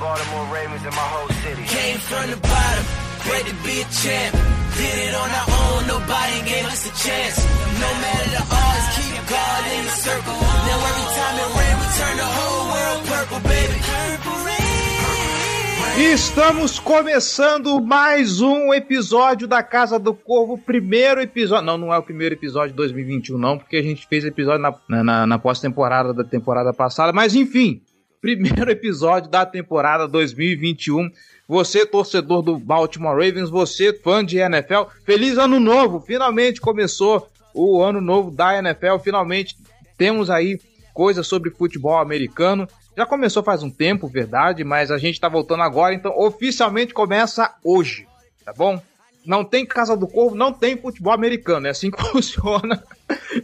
Baltimore Ravens and my whole city. Came from the bottom, great to be a champ. Did it on our own, nobody gave us a chance. No matter the odds, keep God in the circle. Now every time it rain, we turn the whole world purple, baby. Purple rain. Estamos começando mais um episódio da Casa do Corvo, primeiro episódio. Não, não é o primeiro episódio de 2021, não, porque a gente fez episódio na, na, na pós-temporada da temporada passada, mas enfim, primeiro episódio da temporada 2021. Você, torcedor do Baltimore Ravens, você, fã de NFL, feliz ano novo! Finalmente começou o ano novo da NFL, finalmente temos aí coisas sobre futebol americano. Já começou faz um tempo, verdade, mas a gente tá voltando agora, então oficialmente começa hoje, tá bom? Não tem Casa do Corvo, não tem futebol americano, é assim que funciona,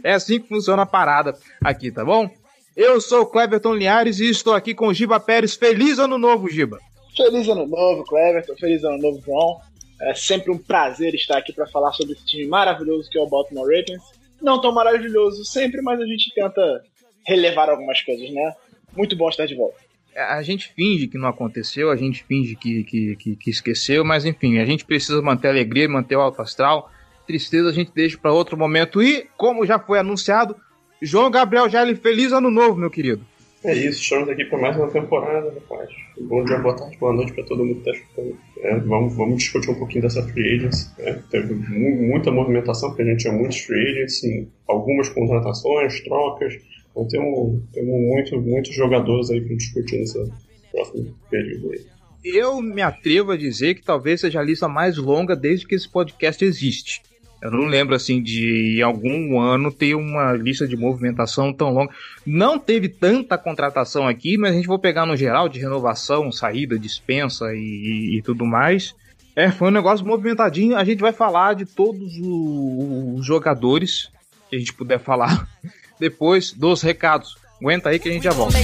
é assim que funciona a parada aqui, tá bom? Eu sou o Cleverton Linhares e estou aqui com o Giba Pérez. Feliz ano novo, Giba! Feliz ano novo, Cleverton. Feliz ano novo, João. É sempre um prazer estar aqui para falar sobre esse time maravilhoso que é o Baltimore Ravens. Não tão maravilhoso sempre, mas a gente tenta relevar algumas coisas, né? Muito bom estar de volta. A gente finge que não aconteceu, a gente finge que, que, que, que esqueceu, mas enfim, a gente precisa manter a alegria, manter o alto astral. Tristeza a gente deixa para outro momento. E, como já foi anunciado, João Gabriel Gelli, feliz ano novo, meu querido. É isso, estamos aqui para mais uma temporada, rapaz. Bom dia, boa tarde, boa noite para todo mundo que está escutando. É, vamos, vamos discutir um pouquinho dessa free agency. Né? Teve mu muita movimentação, porque a gente tinha muitos free agents, algumas contratações, trocas. Então temos, temos muito, muitos jogadores aí para discutir nesse próximo período aí. Eu me atrevo a dizer que talvez seja a lista mais longa desde que esse podcast existe. Eu não lembro assim de em algum ano ter uma lista de movimentação tão longa. Não teve tanta contratação aqui, mas a gente vai pegar no geral de renovação, saída, dispensa e, e tudo mais. É, foi um negócio movimentadinho. A gente vai falar de todos os jogadores que a gente puder falar depois dos recados. Aguenta aí que a gente já volta.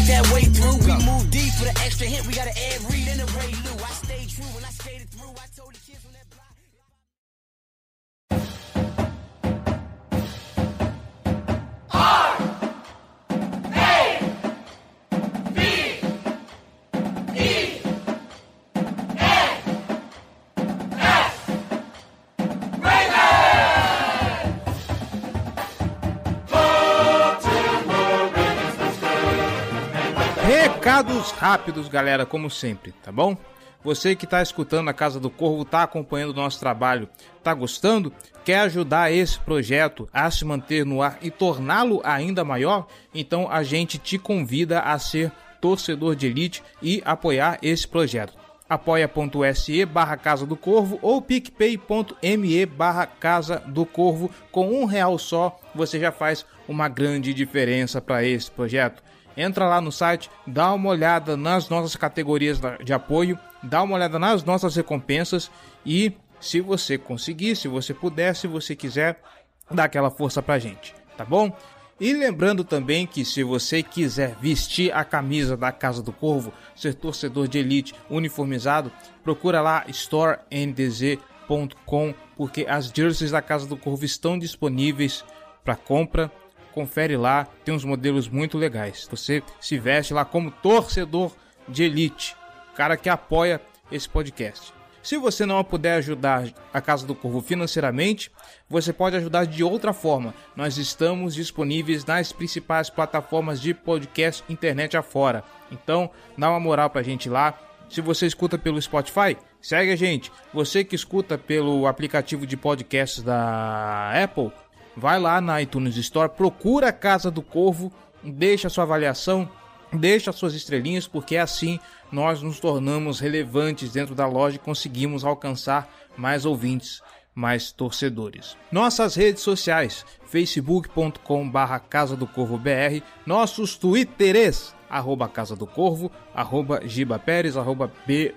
Recados rápidos, galera, como sempre, tá bom? Você que está escutando a Casa do Corvo, está acompanhando o nosso trabalho, está gostando? Quer ajudar esse projeto a se manter no ar e torná-lo ainda maior? Então a gente te convida a ser torcedor de elite e apoiar esse projeto. apoia.se barra Casa do Corvo ou picpay.me barra Casa do Corvo. Com um real só, você já faz uma grande diferença para esse projeto entra lá no site, dá uma olhada nas nossas categorias de apoio, dá uma olhada nas nossas recompensas e se você conseguir, se você puder, se você quiser, dá aquela força pra gente, tá bom? E lembrando também que se você quiser vestir a camisa da Casa do Corvo, ser torcedor de elite uniformizado, procura lá storendzc.com porque as jerseys da Casa do Corvo estão disponíveis para compra confere lá, tem uns modelos muito legais. Você se veste lá como torcedor de elite, cara que apoia esse podcast. Se você não puder ajudar a Casa do Corvo financeiramente, você pode ajudar de outra forma. Nós estamos disponíveis nas principais plataformas de podcast internet afora. Então, dá uma moral pra gente lá. Se você escuta pelo Spotify, segue a gente. Você que escuta pelo aplicativo de podcasts da Apple, vai lá na iTunes Store, procura a Casa do Corvo, deixa sua avaliação, deixa suas estrelinhas, porque assim nós nos tornamos relevantes dentro da loja e conseguimos alcançar mais ouvintes, mais torcedores. Nossas redes sociais, facebook.com barra Casa do Corvo BR, nossos twitters, arroba Casa do Corvo, arroba Giba Pérez, arroba B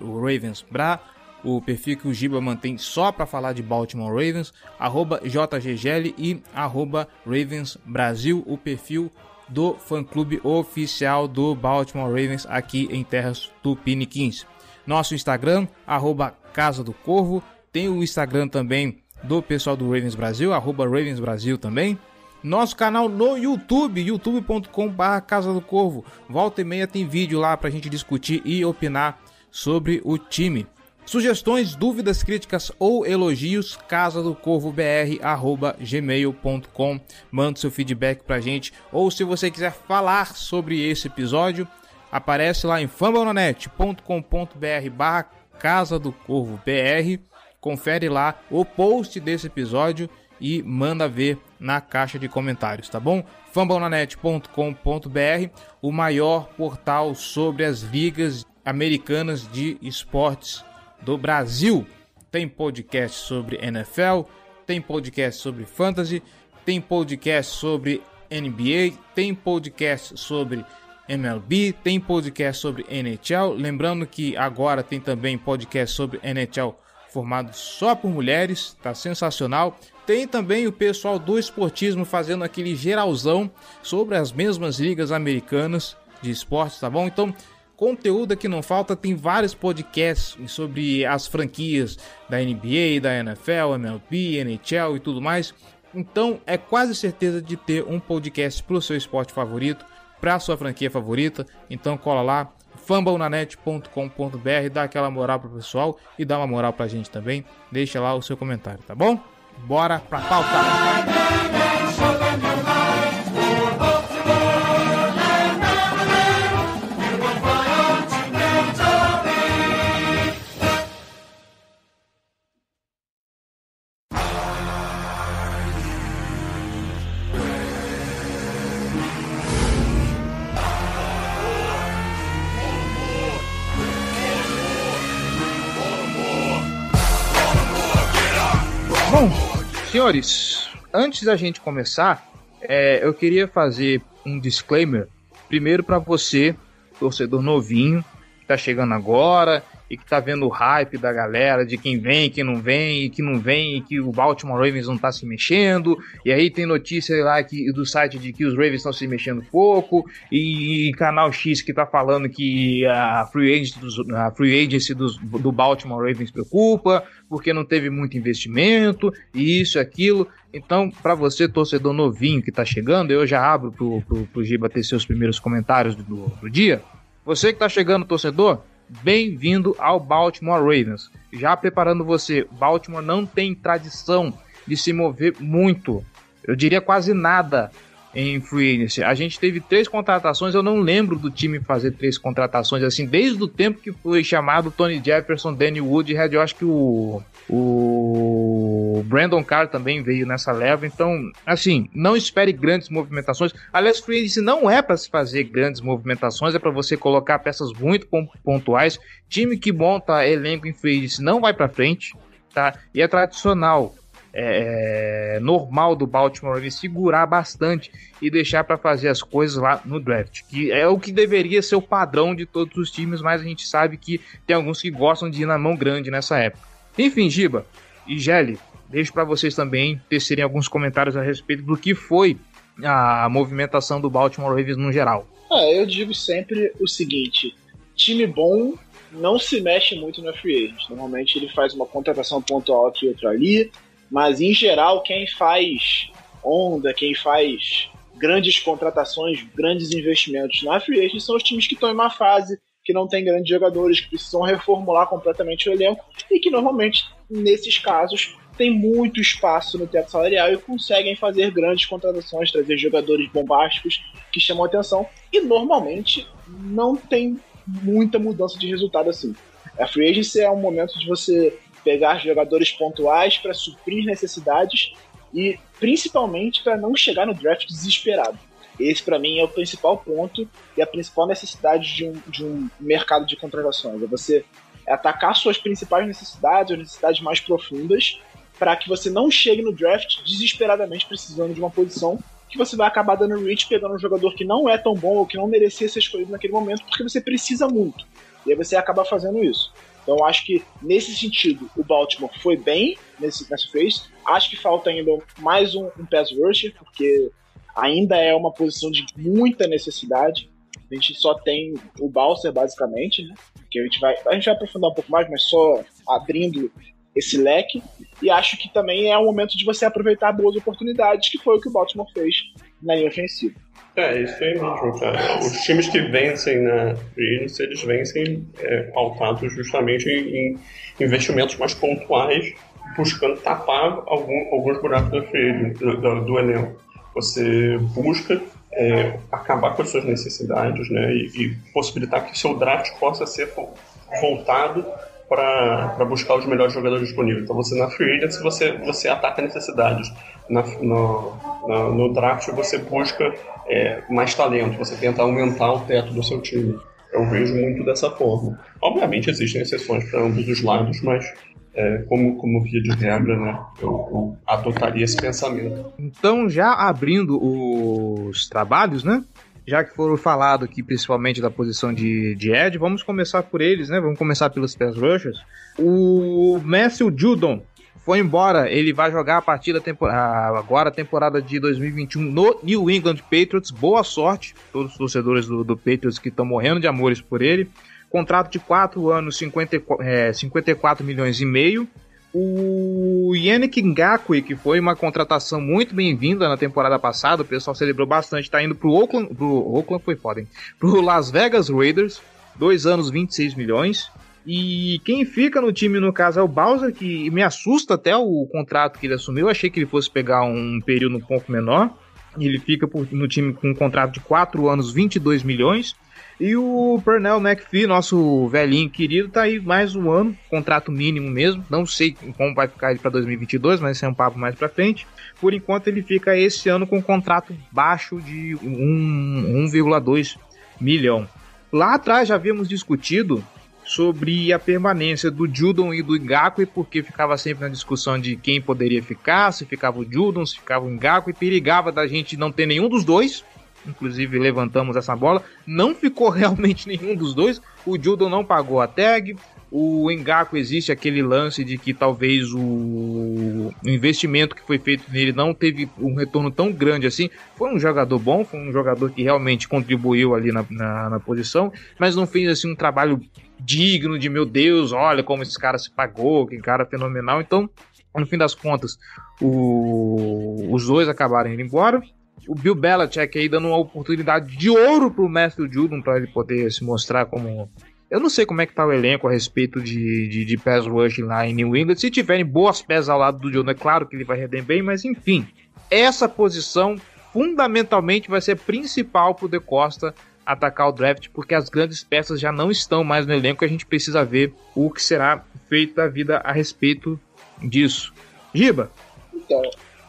o perfil que o Giba mantém só para falar de Baltimore Ravens, JGGL e arroba Ravens Brasil, o perfil do fã-clube oficial do Baltimore Ravens aqui em terras tupiniquins. Nosso Instagram, arroba Casa do Corvo, tem o Instagram também do pessoal do Ravens Brasil, arroba Ravens Brasil também. Nosso canal no YouTube, youtube.com.br Casa do Corvo. Volta e meia tem vídeo lá pra gente discutir e opinar sobre o time. Sugestões, dúvidas, críticas ou elogios, casa do corvo gmail.com. Manda seu feedback pra gente. Ou se você quiser falar sobre esse episódio, aparece lá em fambonanet.com.br barra casa do corvo br. Confere lá o post desse episódio e manda ver na caixa de comentários, tá bom? fambonanet.com.br, o maior portal sobre as ligas americanas de esportes do Brasil. Tem podcast sobre NFL, tem podcast sobre fantasy, tem podcast sobre NBA, tem podcast sobre MLB, tem podcast sobre NHL. Lembrando que agora tem também podcast sobre NHL formado só por mulheres, tá sensacional. Tem também o pessoal do esportismo fazendo aquele geralzão sobre as mesmas ligas americanas de esportes, tá bom? Então conteúdo que não falta, tem vários podcasts sobre as franquias da NBA, da NFL, MLB, NHL e tudo mais. Então é quase certeza de ter um podcast para o seu esporte favorito, para a sua franquia favorita. Então cola lá, fumblenanet.com.br, dá aquela moral pro pessoal e dá uma moral pra gente também. Deixa lá o seu comentário, tá bom? Bora pra pauta! Senhores, antes da gente começar, é, eu queria fazer um disclaimer. Primeiro para você, torcedor novinho, que tá chegando agora e que tá vendo o hype da galera de quem vem, quem não vem, e que não vem, e que o Baltimore Ravens não tá se mexendo, e aí tem notícia lá que, do site de que os Ravens estão se mexendo pouco, e, e, canal X que tá falando que a free agency, dos, a free agency dos, do Baltimore Ravens preocupa, porque não teve muito investimento, e isso e aquilo. Então, para você, torcedor novinho que tá chegando, eu já abro pro, pro, pro Giba ter seus primeiros comentários do, do dia. Você que tá chegando, torcedor, Bem-vindo ao Baltimore Ravens. Já preparando você, Baltimore não tem tradição de se mover muito, eu diria quase nada em free agency. A gente teve três contratações, eu não lembro do time fazer três contratações assim, desde o tempo que foi chamado Tony Jefferson, Danny Wood e. Eu acho que o o Brandon Carr também veio nessa leva, então, assim, não espere grandes movimentações. Aliás, free agency não é para se fazer grandes movimentações, é para você colocar peças muito pontuais. Time que monta elenco em free não vai para frente, tá? E é tradicional é, é, normal do Baltimore Ravens segurar bastante e deixar para fazer as coisas lá no draft, que é o que deveria ser o padrão de todos os times, mas a gente sabe que tem alguns que gostam de ir na mão grande nessa época. Enfim, Giba e Gelli, deixo para vocês também tecerem alguns comentários a respeito do que foi a movimentação do Baltimore Ravens no geral. Ah, eu digo sempre o seguinte: time bom não se mexe muito na free agent. Normalmente ele faz uma contratação pontual aqui e outra ali, mas em geral quem faz onda, quem faz grandes contratações, grandes investimentos na free agent são os times que estão em uma fase que não tem grandes jogadores, que precisam reformular completamente o elenco e que normalmente, nesses casos, tem muito espaço no teto salarial e conseguem fazer grandes contratações, trazer jogadores bombásticos que chamam atenção e normalmente não tem muita mudança de resultado assim. A free agency é um momento de você pegar jogadores pontuais para suprir necessidades e principalmente para não chegar no draft desesperado. Esse, para mim, é o principal ponto e a principal necessidade de um, de um mercado de contratações. É você atacar suas principais necessidades, as necessidades mais profundas, para que você não chegue no draft desesperadamente precisando de uma posição que você vai acabar dando reach pegando um jogador que não é tão bom ou que não merecia ser escolhido naquele momento, porque você precisa muito. E aí você acaba fazendo isso. Então acho que nesse sentido o Baltimore foi bem nesse, nessa phase. Acho que falta ainda mais um, um pass rusher, porque ainda é uma posição de muita necessidade. A gente só tem o Balser, basicamente, né? Que a gente vai. A gente vai aprofundar um pouco mais, mas só abrindo esse leque. E acho que também é o momento de você aproveitar boas oportunidades, que foi o que o Baltimore fez na linha ofensiva. É, isso aí mesmo, cara. Os times que vencem na Free eles vencem é, pautados justamente em, investimentos mais pontuais, buscando tapar algum, alguns buracos da do, do, do. Você busca é, acabar com as suas necessidades né, e, e possibilitar que seu draft possa ser voltado para buscar os melhores jogadores disponíveis. Então você na free agency você, você ataca necessidades. Na, no, na, no draft você busca é, mais talento, você tenta aumentar o teto do seu time. Eu vejo muito dessa forma. Obviamente existem exceções para ambos os lados, mas é, como, como via de regra, né, eu, eu, adotaria esse pensamento. Então, já abrindo os trabalhos, né? Já que foram falados aqui principalmente da posição de, de Ed, vamos começar por eles, né? Vamos começar pelos pass rushers. O Matthew Judon foi embora. Ele vai jogar a partir da temporada, agora a temporada de 2021 no New England Patriots. Boa sorte, todos os torcedores do, do Patriots que estão morrendo de amores por ele. Contrato de 4 anos, 50, é, 54 milhões e meio. O Yannick Ngakwe, que foi uma contratação muito bem-vinda na temporada passada, o pessoal celebrou bastante, está indo pro Oakland, pro Oakland foi foda? Pro Las Vegas Raiders, 2 anos, 26 milhões. E quem fica no time, no caso, é o Bowser, que me assusta até o contrato que ele assumiu. Eu achei que ele fosse pegar um período um pouco menor. Ele fica no time com um contrato de 4 anos, 22 milhões. E o Pernell McPhee, nosso velhinho querido, tá aí mais um ano, contrato mínimo mesmo. Não sei como vai ficar ele para 2022, mas esse é um papo mais para frente. Por enquanto, ele fica esse ano com um contrato baixo de 1,2 milhão. Lá atrás já havíamos discutido sobre a permanência do Judon e do Ngakwe, porque ficava sempre na discussão de quem poderia ficar, se ficava o Judon, se ficava o Ngakwe, perigava da gente não ter nenhum dos dois, inclusive levantamos essa bola. Não ficou realmente nenhum dos dois. O Judon não pagou a tag. O Engaku existe aquele lance de que talvez o investimento que foi feito nele não teve um retorno tão grande assim. Foi um jogador bom, foi um jogador que realmente contribuiu ali na, na, na posição, mas não fez assim um trabalho digno de meu Deus, olha como esse cara se pagou, que cara fenomenal. Então, no fim das contas, o, os dois acabaram indo embora o Bill Belichick aí dando uma oportunidade de ouro pro Matthew Judon para ele poder se mostrar como. Eu não sei como é que tá o elenco a respeito de, de, de pass rush lá em New England. Se tiverem boas pés ao lado do Judon, é claro que ele vai render bem, mas enfim. Essa posição fundamentalmente vai ser principal pro De Costa atacar o draft, porque as grandes peças já não estão mais no elenco. A gente precisa ver o que será feito da vida a respeito disso. Giba? Então,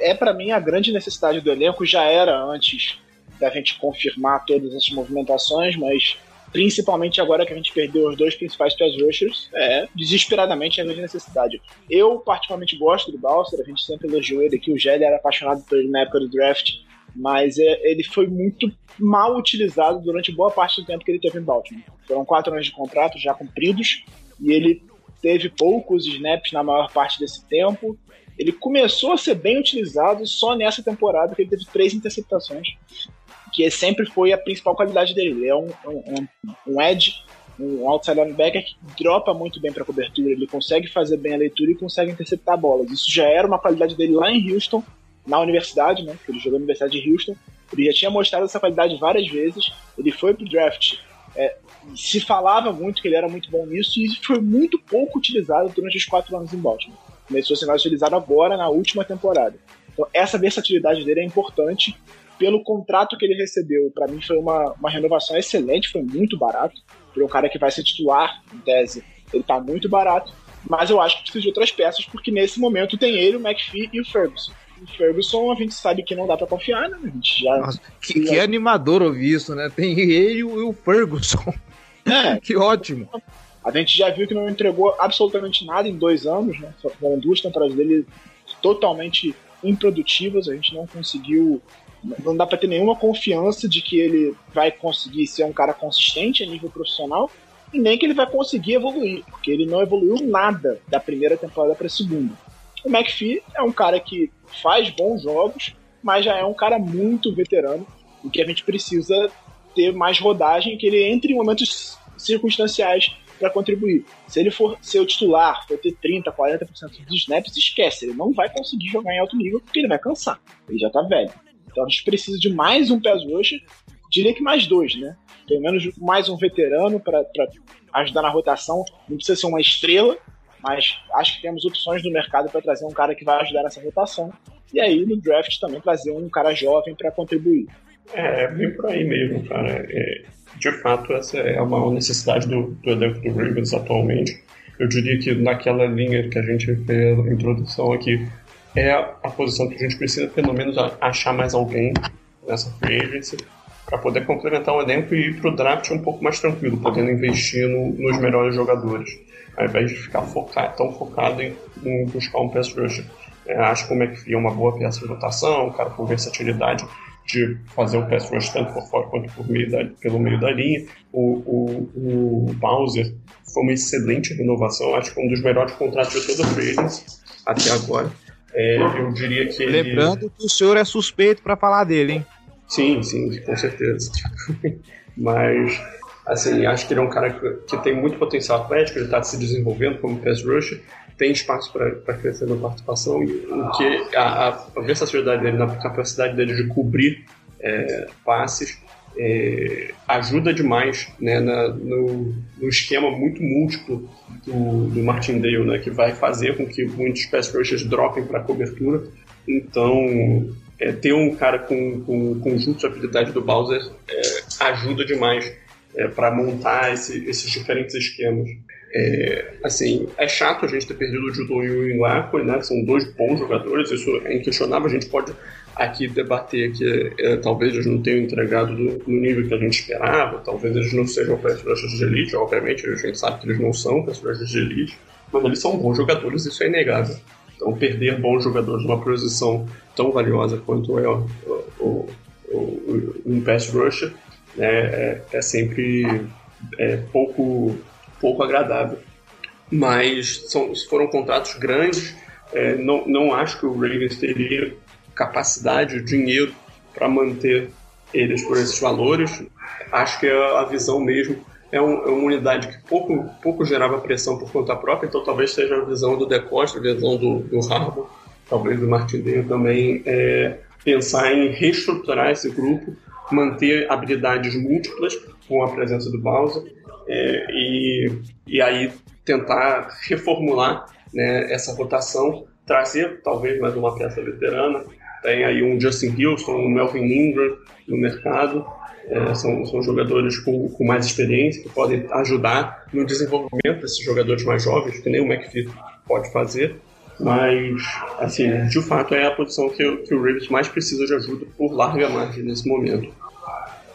é para mim a grande necessidade do elenco, já era antes da gente confirmar todas essas movimentações, mas principalmente agora que a gente perdeu os dois principais pass rushers, é desesperadamente a grande necessidade. Eu particularmente gosto do Balser, a gente sempre elogiou ele aqui, o Gelli era apaixonado por ele na época do draft, mas é, ele foi muito mal utilizado durante boa parte do tempo que ele teve em Baltimore. Foram quatro anos de contrato já cumpridos, e ele teve poucos snaps na maior parte desse tempo, ele começou a ser bem utilizado só nessa temporada, que ele teve três interceptações, que sempre foi a principal qualidade dele. Ele é um, um, um edge, um outside linebacker que dropa muito bem para cobertura, ele consegue fazer bem a leitura e consegue interceptar bolas. Isso já era uma qualidade dele lá em Houston, na universidade, né? Ele jogou na Universidade de Houston. Ele já tinha mostrado essa qualidade várias vezes. Ele foi pro draft. É, se falava muito que ele era muito bom nisso e foi muito pouco utilizado durante os quatro anos em Baltimore começou a ser mais utilizado agora na última temporada. Então, essa versatilidade dele é importante. Pelo contrato que ele recebeu, para mim foi uma, uma renovação excelente, foi muito barato. Para um cara que vai ser titular, em tese, ele tá muito barato. Mas eu acho que precisa de outras peças, porque nesse momento tem ele, o McPhee e o Ferguson. O Ferguson a gente sabe que não dá para confiar, né? A gente já. Nossa, que, que animador ouvir isso, né? Tem ele e o Ferguson. É. que ótimo. A gente já viu que não entregou absolutamente nada em dois anos, né? Foram duas temporadas dele totalmente improdutivas, a gente não conseguiu Não dá para ter nenhuma confiança de que ele vai conseguir ser um cara consistente a nível profissional e nem que ele vai conseguir evoluir, porque ele não evoluiu nada da primeira temporada para a segunda. O McPhee é um cara que faz bons jogos, mas já é um cara muito veterano e que a gente precisa ter mais rodagem, que ele entre em momentos circunstanciais para contribuir. Se ele for ser o titular, for ter 30, 40% dos snaps, esquece, ele não vai conseguir jogar em alto nível porque ele vai cansar. Ele já tá velho. Então a gente precisa de mais um pass rusher, diria que mais dois, né? Pelo menos mais um veterano para ajudar na rotação. Não precisa ser uma estrela, mas acho que temos opções no mercado para trazer um cara que vai ajudar nessa rotação. E aí no draft também trazer um cara jovem para contribuir. É, bem por aí mesmo, cara. É, de fato, essa é uma necessidade do, do elenco do Ravens atualmente. Eu diria que naquela linha que a gente fez a introdução aqui, é a, a posição que a gente precisa pelo menos achar mais alguém nessa free agency para poder complementar o elenco e ir para o draft um pouco mais tranquilo, podendo investir no, nos melhores jogadores, ao invés de ficar tão focado em, em buscar um pass rusher. É, acho que o McPhee é uma boa peça de rotação, um cara com versatilidade de fazer o pass rush tanto por fora quanto por meio da, pelo meio da linha. O, o, o Bowser foi uma excelente renovação, acho que um dos melhores contratos de toda a free até agora. É, eu diria que ele... Lembrando que o senhor é suspeito para falar dele, hein? Sim, sim, com certeza. Mas, assim, acho que ele é um cara que, que tem muito potencial atlético, ele está se desenvolvendo como pass rusher, tem espaço para crescer na participação, e o que a, a, versatilidade dele, na capacidade dele de cobrir é, passes, é, ajuda demais né, na, no, no, esquema muito múltiplo do, do Martindale, né, que vai fazer com que muitos pass rushers dropem para cobertura. Então, é, ter um cara com, com conjunto de habilidade do Bowser é, ajuda demais é, para montar esse, esses diferentes esquemas. É, assim, é chato a gente ter perdido o Judo e o Inwako, né? São dois bons jogadores, isso é inquestionável. A gente pode aqui debater que é, talvez eles não tenham entregado do, no nível que a gente esperava, talvez eles não sejam personagens de elite, obviamente a gente sabe que eles não são personagens de elite, mas eles são bons jogadores, isso é inegável. Então, perder bons jogadores numa posição tão valiosa quanto é o, o, o, um pass rusher né, é, é sempre é, pouco pouco agradável. Mas são, foram contratos grandes, é, não, não acho que o Ravens teria capacidade, dinheiro para manter eles por esses valores. Acho que a, visão mesmo é, um, é, uma unidade que pouco, pouco gerava pressão por conta própria, então talvez seja a visão do Decosta, a visão do, do Harbour, talvez do Martindale também, é, pensar em reestruturar esse grupo, manter habilidades múltiplas com a presença do Bowser é, e, e aí tentar reformular né, essa rotação, trazer talvez mais uma peça veterana. Tem aí um Justin Houston, um Melvin Ingram no mercado. É, são, são jogadores com, com mais experiência que podem ajudar no desenvolvimento desses jogadores mais jovens, que nem o McPhee pode fazer. Mas, assim, de fato é a posição que, que o Ravens mais precisa de ajuda por larga margem nesse momento.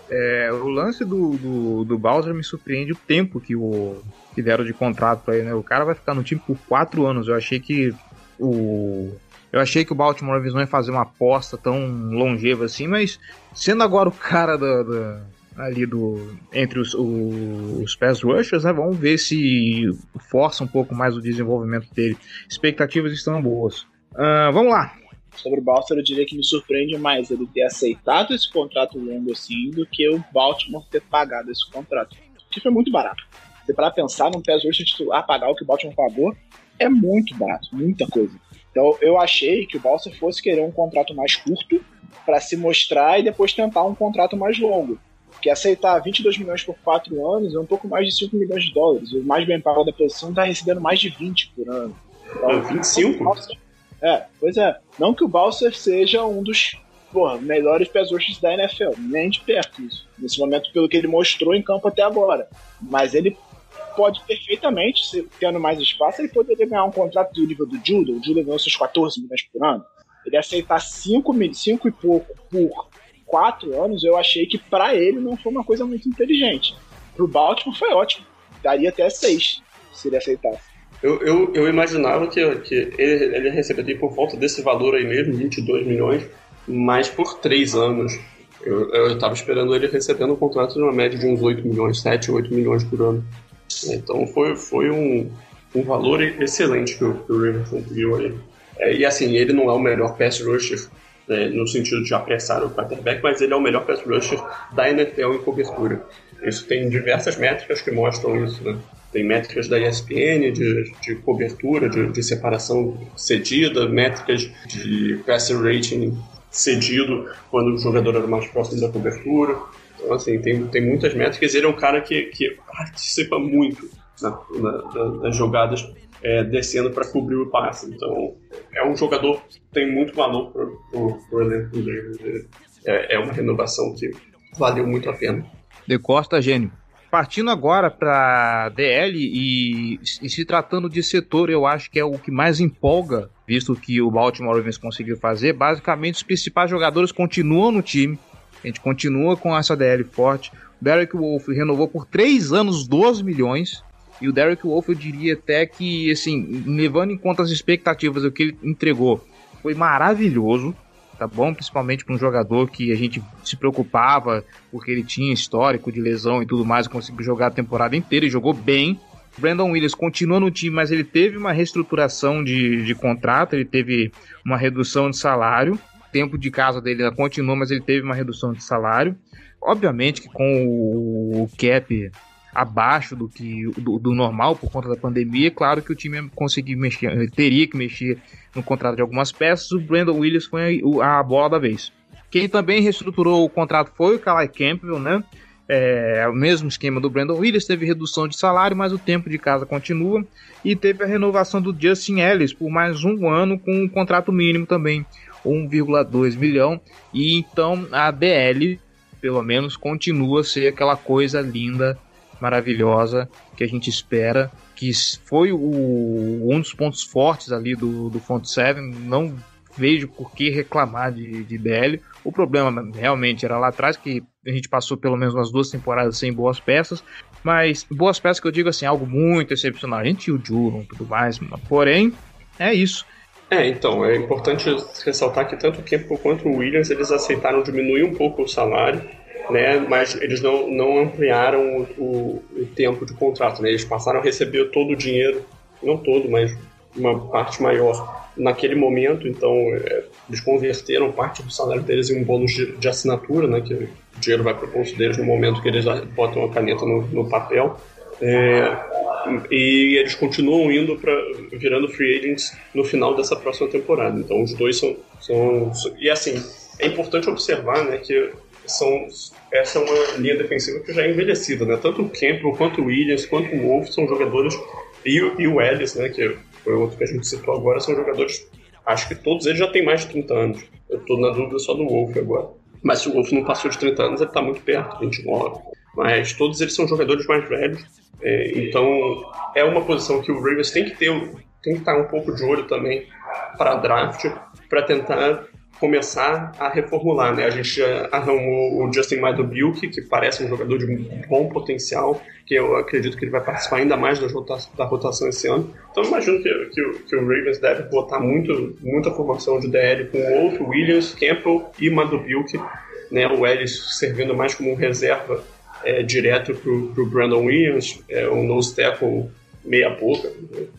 É, o lance do, do, do Bowser me surpreende o tempo que, o, que deram de contrato pra ele, né? O cara vai ficar no time por quatro anos. Eu achei que o. Eu achei que o Baltimore não ia fazer uma aposta tão longeva assim, mas sendo agora o cara da, da ali do entre os, os, os pass rushers, né? Vamos ver se força um pouco mais o desenvolvimento dele. Expectativas estão boas. Uh, vamos lá. Sobre o Baltimore, eu diria que me surpreende mais ele ter aceitado esse contrato longo assim do que o Baltimore ter pagado esse contrato. Que foi muito barato. Se para pensar num pass rusher titular pagar o que o Baltimore pagou, é muito barato, muita coisa. Então eu achei que o Baltimore fosse querer um contrato mais curto para se mostrar e depois tentar um contrato mais longo. Porque aceitar 22 milhões por 4 anos é um pouco mais de 5 milhões de dólares. O mais bem pago da posição está recebendo mais de 20 por ano. Então, 25? É, pois é. Não que o Balser seja um dos porra, melhores pés da NFL, nem de perto isso. Nesse momento, pelo que ele mostrou em campo até agora. Mas ele pode perfeitamente, tendo mais espaço, ele poderia ganhar um contrato do nível do Judo. O Judo ganhou seus 14 milhões por ano. Ele aceitar 5, 5 e pouco por 4 anos, eu achei que para ele não foi uma coisa muito inteligente. Pro Baltimore foi ótimo. Daria até 6 se ele aceitasse. Eu, eu, eu imaginava que, que ele, ele receberia por volta desse valor aí mesmo, 22 milhões, mas por três anos. Eu, eu tava esperando ele recebendo um contrato de uma média de uns 8 milhões, 7, 8 milhões por ano. Então foi, foi um, um valor excelente que o, que o Ravens conseguiu a ele. É, e assim, ele não é o melhor pass rusher né, no sentido de apressar o quarterback, mas ele é o melhor pass rusher da NFL em cobertura. Isso tem diversas métricas que mostram isso, né? Tem métricas da ESPN de, de cobertura, de, de separação cedida, métricas de passer rating cedido quando o jogador era mais próximo da cobertura. Então, assim, tem, tem muitas métricas. Ele é um cara que, que participa muito na, na, nas jogadas é, descendo para cobrir o passe. Então, é um jogador que tem muito valor para o elenco é, é uma renovação que valeu muito a pena. De Costa, gênio. Partindo agora para DL e, e, se tratando de setor, eu acho que é o que mais empolga, visto que o Baltimore Ravens conseguiu fazer. Basicamente, os principais jogadores continuam no time. A gente continua com essa DL forte. Derek Wolf renovou por 3 anos 12 milhões. E o Derek Wolf, eu diria até que, assim, levando em conta as expectativas do que ele entregou, foi maravilhoso, tá bom? Principalmente para um jogador que a gente se preocupava porque ele tinha histórico de lesão e tudo mais, conseguiu jogar a temporada inteira e jogou bem. Brandon Williams continua no time, mas ele teve uma reestruturação de, de contrato, ele teve uma redução de salário. O tempo de casa dele continua, mas ele teve uma redução de salário. Obviamente que com o cap abaixo do que do, do, normal por conta da pandemia, claro que o time conseguir mexer, teria que mexer no contrato de algumas peças. O Brandon Williams foi a, a bola da vez. Quem também reestruturou o contrato foi o Calais Campbell, né? É, o mesmo esquema do Brandon Williams, teve redução de salário, mas o tempo de casa continua. E teve a renovação do Justin Ellis por mais um ano com um contrato mínimo também, 1,2 milhão. E então a DL, pelo menos, continua a ser aquela coisa linda maravilhosa que a gente espera, que foi o, um dos pontos fortes ali do, do Front 7, não vejo por que reclamar de, de DL. O problema realmente era lá atrás, que a gente passou pelo menos umas duas temporadas sem boas peças, mas boas peças que eu digo assim, algo muito excepcional. A gente o Jurun e tudo mais, porém, é isso. É, então, é importante ressaltar que tanto o Campbell quanto o Williams, eles aceitaram diminuir um pouco o salário, né? Mas eles não, não ampliaram o, o, o tempo de contrato, né? Eles passaram a receber todo o dinheiro, não todo, mas uma parte maior naquele momento, então é, eles converteram parte do salário deles em um bônus de, de, assinatura, né, que o dinheiro vai para o bolso deles no momento que eles botam a caneta no, no papel. É, e eles continuam indo para virando free agents no final dessa próxima temporada. Então os dois são, são e assim é importante observar, né, que são essa é uma linha defensiva que já é envelhecida, né? Tanto o Campbell, quanto o Williams, quanto o Wolf são jogadores e, e o Ellis, né, que foi outro que a gente citou agora, são jogadores, acho que todos eles já têm mais de 30 anos. Eu estou na dúvida só do Wolf agora. Mas se o Wolf não passou de 30 anos, ele está muito perto, 29. Mas todos eles são jogadores mais velhos. É, então é uma posição que o Ravens tem que ter, tem que estar um pouco de olho também para draft, para tentar começar a reformular, né? A gente arrumou o Justin Madubilk, que parece um jogador de bom potencial, que eu acredito que ele vai participar ainda mais da rotação, esse ano. Então imagino que, que, que, o Ravens deve botar muito, muita formação de DL com Wolf, Williams, Campbell e Madubilk, né? O Ellis servindo mais como um reserva é, direto para o Brandon Williams, é, um nose tackle meia boca,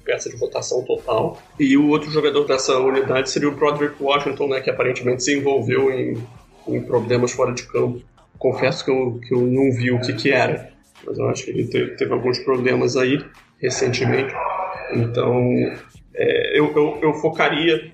peça de votação total. E o outro jogador dessa unidade seria o Broderick Washington, né, que aparentemente se envolveu em, em problemas fora de campo. Confesso que eu, que eu não vi o que, que era, mas eu acho que ele teve, teve alguns problemas aí recentemente. Então, é, eu, eu, eu, focaria,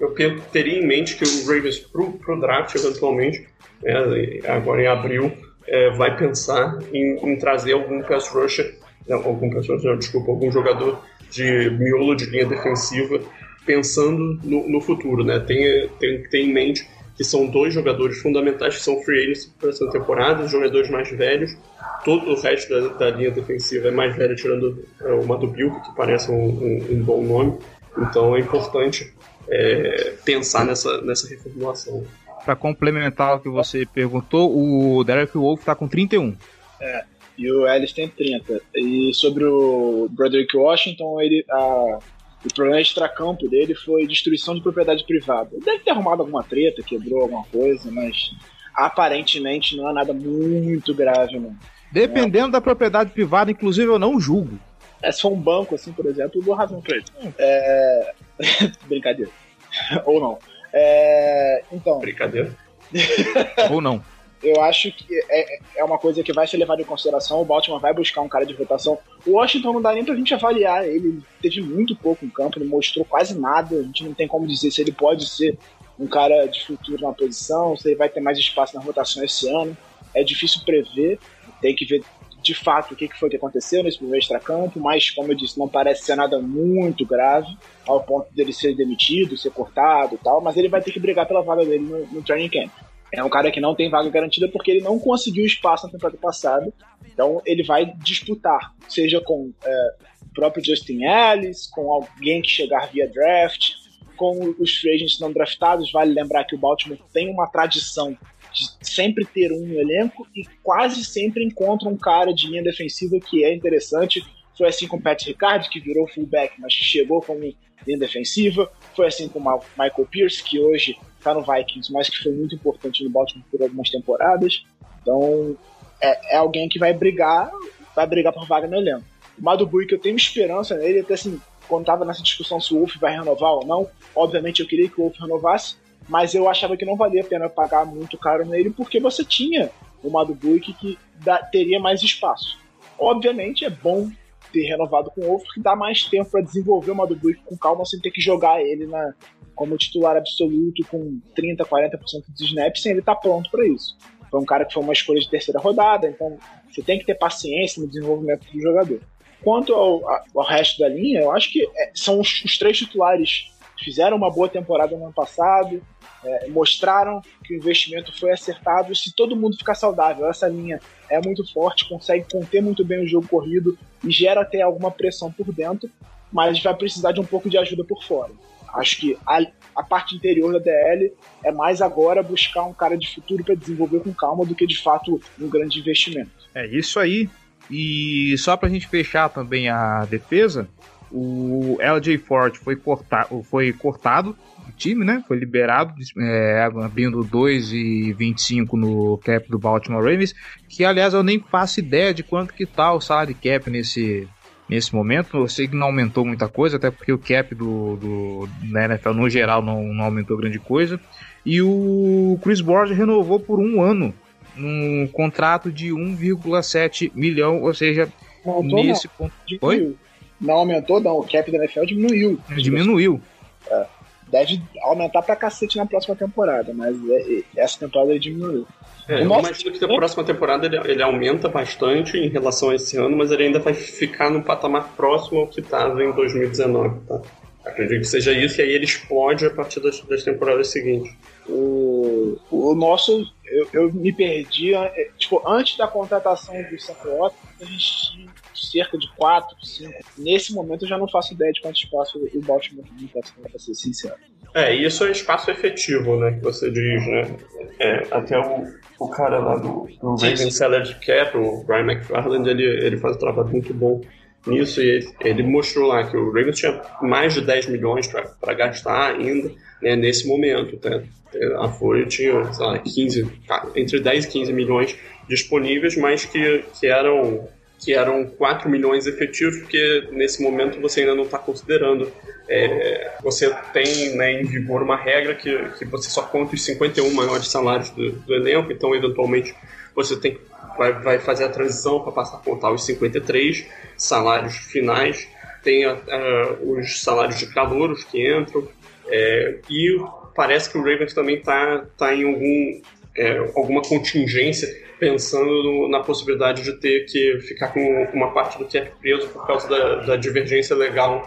eu teria em mente que o Ravens, pro, pro draft, eventualmente, né, agora em abril, é, vai pensar em, em trazer algum pass rusher algum pessoa, desculpa, algum jogador de miolo de linha defensiva pensando no, no futuro, né? Tem, tem, tem em mente que são dois jogadores fundamentais que são free agents para essa temporada, jogadores mais velhos. Todo o resto da, da linha defensiva é mais velho, tirando é, o Madubilco, que parece um, um, um, bom nome. Então é importante é, pensar nessa, nessa reformulação. Para complementar o que você perguntou, o Derek Wolf está com 31. É, e o Ellis tem 30. E sobre o Broderick Washington, ele, a O problema extracampo dele foi destruição de propriedade privada. Ele deve ter arrumado alguma treta, quebrou alguma coisa, mas aparentemente não é nada muito grave, não. Dependendo da propriedade privada, inclusive, eu não julgo. É, se for um banco, assim, por exemplo, eu dou razão pra ele. É... Brincadeira. Ou não. É... Então. Brincadeira. Ou não. Eu acho que é, é uma coisa que vai ser levada em consideração. O Baltimore vai buscar um cara de rotação. O Washington não dá nem pra gente avaliar. Ele teve muito pouco em campo, ele mostrou quase nada. A gente não tem como dizer se ele pode ser um cara de futuro na posição, se ele vai ter mais espaço na rotação esse ano. É difícil prever. Tem que ver de fato o que foi que aconteceu nesse primeiro extracampo, mas, como eu disse, não parece ser nada muito grave, ao ponto dele ser demitido, ser cortado e tal, mas ele vai ter que brigar pela vaga dele no, no training camp. É um cara que não tem vaga garantida porque ele não conseguiu espaço na temporada passada. Então ele vai disputar, seja com é, o próprio Justin Ellis, com alguém que chegar via draft, com os free agents não draftados. Vale lembrar que o Baltimore tem uma tradição de sempre ter um no elenco e quase sempre encontra um cara de linha defensiva que é interessante. Foi assim com o Pat Ricard, que virou fullback, mas chegou como linha defensiva. Foi assim com o Michael Pierce, que hoje está no Vikings, mas que foi muito importante no Baltimore por algumas temporadas. Então, é, é alguém que vai brigar, vai brigar por vaga no elenco. O Madu que eu tenho esperança nele, até assim, quando estava nessa discussão se o Wolf vai renovar ou não, obviamente eu queria que o Wolf renovasse, mas eu achava que não valia a pena pagar muito caro nele, porque você tinha o Madu que teria mais espaço. Obviamente é bom ter renovado com o Wolf, porque dá mais tempo para desenvolver o Madu com calma, sem ter que jogar ele na, como titular absoluto com 30, 40% dos snaps sem ele estar tá pronto para isso. Foi um cara que foi uma escolha de terceira rodada, então você tem que ter paciência no desenvolvimento do jogador. Quanto ao, ao resto da linha, eu acho que é, são os, os, três titulares que fizeram uma boa temporada no ano passado, é, mostraram que o investimento foi acertado. Se todo mundo ficar saudável, essa linha é muito forte, consegue conter muito bem o jogo corrido e gera até alguma pressão por dentro, mas vai precisar de um pouco de ajuda por fora. Acho que a, a parte interior da DL é mais agora buscar um cara de futuro para desenvolver com calma do que de fato um grande investimento. É isso aí. E só para a gente fechar também a defesa, o LJ Ford foi, cortar, foi cortado do time, né? Foi liberado, é, abrindo 2,25 no cap do Baltimore Ravens, que aliás eu nem faço ideia de quanto que tá o salário cap nesse, nesse momento. Eu sei que não aumentou muita coisa, até porque o cap do, do da NFL no geral não, não aumentou grande coisa. E o Chris Borges renovou por um ano um contrato de 1,7 milhão, ou seja, aumentou, nesse não. ponto. Diminuiu. Não aumentou, não. O cap da NFL diminuiu. Diminuiu. É. Deve aumentar pra cacete na próxima temporada, mas é, essa temporada ele diminuiu. É, eu imagino que na próxima temporada ele, ele, aumenta bastante em relação a esse ano, mas ele ainda vai ficar no patamar próximo ao que estava em 2019, tá? Acredito que seja isso, e aí ele explode a partir das, das temporadas seguintes. O, o nosso, eu, eu me perdi, é, tipo, antes da contratação do Santos, a gente tinha cerca de 4, 5. Nesse momento eu já não faço ideia de quanto espaço o Baltimore tem, para ser sincero. É, isso é espaço efetivo, né, que você diz, né? É, até o, o cara lá do, do Raven Salad Cap, o Brian McFarland, ele, ele faz um trabalho muito bom nisso e ele, ele mostrou lá que o Ravens tinha mais de 10 milhões para gastar ainda né, nesse momento. Tá? A Folha tinha, sei lá, 15, entre 10 e 15 milhões disponíveis, mas que, que eram que eram 4 milhões efetivos, porque nesse momento você ainda não está considerando. É, você tem né, em vigor uma regra que, que você só conta os 51 maiores salários do, do elenco, então eventualmente você tem, vai, vai fazer a transição para passar a contar os 53 salários finais, tem os salários de calouros que entram, é, e parece que o Ravens também está tá em algum, é, alguma contingência pensando no, na possibilidade de ter que ficar com uma parte do cap preso por causa da, da divergência legal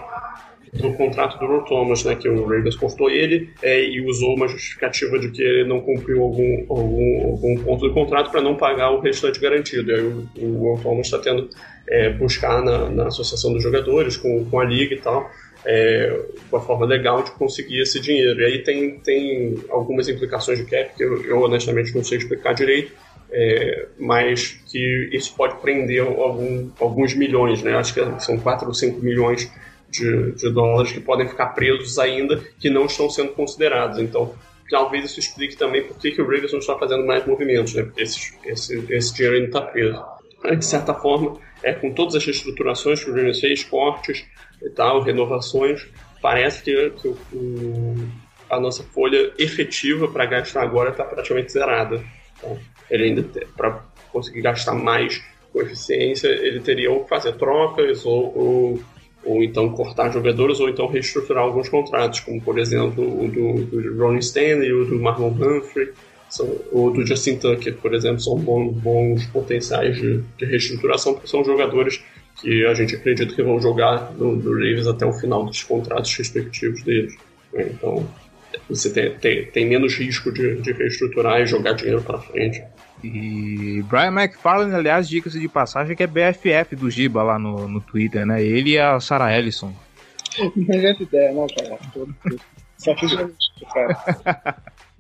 do contrato do Earl Thomas, né, que o Ravens cortou ele é, e usou uma justificativa de que ele não cumpriu algum, algum, algum ponto do contrato para não pagar o restante garantido. E aí o, o Thomas está tendo é, buscar na, na associação dos jogadores, com, com a liga e tal, é, uma forma legal de conseguir esse dinheiro. E aí tem, tem algumas implicações de cap que eu, eu honestamente não sei explicar direito, é, mas que isso pode prender algum, alguns milhões, né? Acho que são 4 ou 5 milhões de, de dólares que podem ficar presos ainda, que não estão sendo considerados. Então, talvez isso explique também por que, que o Ravens não está fazendo mais movimentos, né? Porque esse, esse, esse dinheiro ainda está preso. De certa forma, é, com todas as reestruturações que o Ravens fez, cortes e tal, renovações, parece que, que o, a nossa folha efetiva para gastar agora está praticamente zerada. Então, ele ainda para conseguir gastar mais com eficiência, ele teria ou fazer trocas ou, ou, ou, então cortar jogadores ou então reestruturar alguns contratos, como por exemplo o do, do Ronnie Stanley, o do Marlon Humphrey, são, ou do Justin Tucker, por exemplo, são bons, bons potenciais de, de reestruturação, porque são jogadores que a gente acredita que vão jogar no, no Ravens até o final dos contratos respectivos deles. Então, você tem, tem, tem menos risco de, de reestruturar e jogar dinheiro para frente. E Brian McFarlane, aliás, dicas de passagem que é BFF do Giba lá no, no Twitter, né? Ele e a Sarah Ellison. Não ideia, não, cara. Só fiz cara.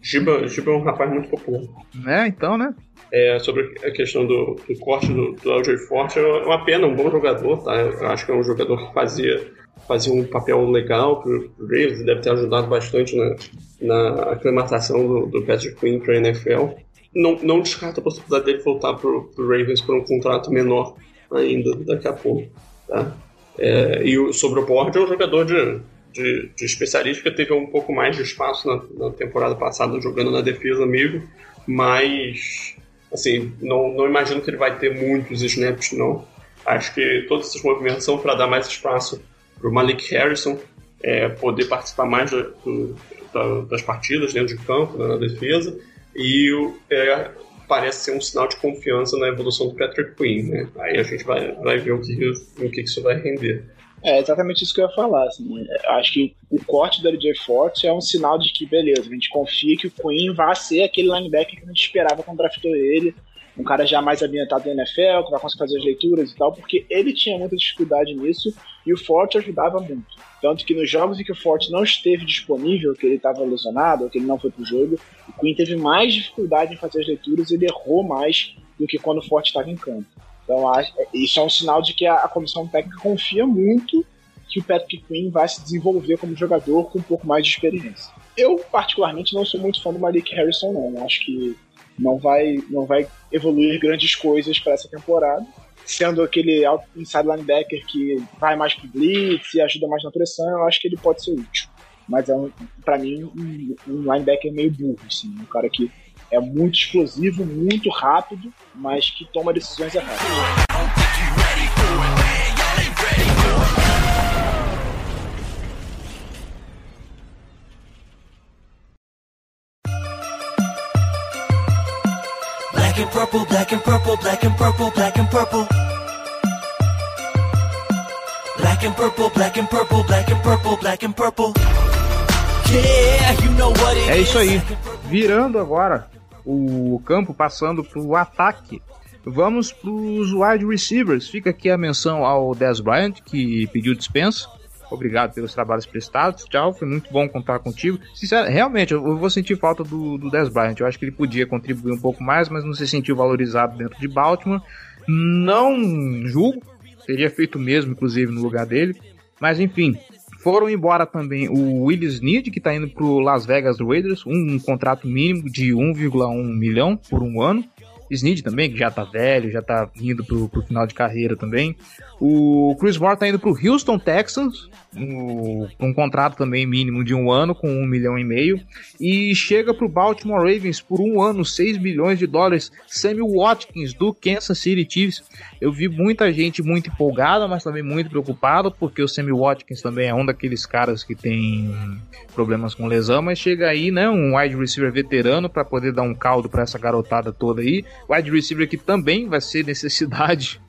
Giba, Giba é um rapaz muito popular. É, então, né? É, sobre a questão do, do corte do, do LJ Forte, é uma pena, um bom jogador, tá? Eu acho que é um jogador que fazia, fazia um papel legal pro, pro Ravens, deve ter ajudado bastante na, na aclimatação do, do Patrick Quinn pra NFL não, não a possibilidade dele voltar pro, pro Ravens por um contrato menor ainda daqui a pouco. Tá? É, e o, sobre o board é um jogador de, de, de especialista que teve um pouco mais de espaço na, na, temporada passada jogando na defesa mesmo, mas assim, não, não imagino que ele vai ter muitos snaps não. Acho que todos esses movimentos são para dar mais espaço para o Malik Harrison é, poder participar mais do, do, da, das partidas dentro de campo, né, na defesa, e é, parece ser um sinal de confiança na evolução do Patrick Quinn, né? Aí a gente vai, vai ver o que, o que isso vai render. É exatamente isso que eu ia falar. Assim, acho que o corte do LJ Forte é um sinal de que, beleza, a gente confia que o Quinn vai ser aquele linebacker que a gente esperava quando draftou ele. Um cara já mais ambientado na NFL, que vai conseguir fazer as leituras e tal, porque ele tinha muita dificuldade nisso e o Forte ajudava muito. Tanto que nos jogos em que o Forte não esteve disponível, que ele estava lesionado, ou que ele não foi pro jogo, o Quinn teve mais dificuldade em fazer as leituras ele errou mais do que quando o Forte estava em campo. Então, isso é um sinal de que a, comissão técnica confia muito que o Patrick Quinn vai se desenvolver como jogador com um pouco mais de experiência. Eu, particularmente, não sou muito fã do Malik Harrison, não. Acho que não vai, não vai evoluir grandes coisas para essa temporada sendo aquele inside linebacker que vai mais pro blitz e ajuda mais na pressão, eu acho que ele pode ser útil. Mas é, um, pra mim, um, um linebacker meio burro, assim, um cara que é muito explosivo, muito rápido, mas que toma decisões erradas. Black and purple, black and purple, black and purple, black and purple. Black and purple, black and purple, black and purple, black and purple. Yeah, you know what it é isso aí. Virando agora o campo, passando pro ataque. Vamos pros wide receivers. Fica aqui a menção ao Dez Bryant, que pediu dispensa. Obrigado pelos trabalhos prestados. Tchau, foi muito bom contar contigo. Sinceramente, realmente, eu vou sentir falta do, do Dez Bryant. Eu acho que ele podia contribuir um pouco mais, mas não se sentiu valorizado dentro de Baltimore. Não julgo, teria feito mesmo, inclusive, no lugar dele. Mas enfim, foram embora também o Willis Snead, que está indo para o Las Vegas Raiders, um, um contrato mínimo de 1,1 milhão por um ano. Snead também, que já tá velho, já tá indo pro, pro final de carreira também. O Chris Moore tá indo pro Houston Texans, um, um contrato também mínimo de um ano, com um milhão e meio. E chega pro Baltimore Ravens por um ano, 6 milhões de dólares. Sammy Watkins, do Kansas City Chiefs. Eu vi muita gente muito empolgada, mas também muito preocupada, porque o Sammy Watkins também é um daqueles caras que tem problemas com lesão, mas chega aí, né, um wide receiver veterano para poder dar um caldo para essa garotada toda aí. Wide receiver que também vai ser necessidade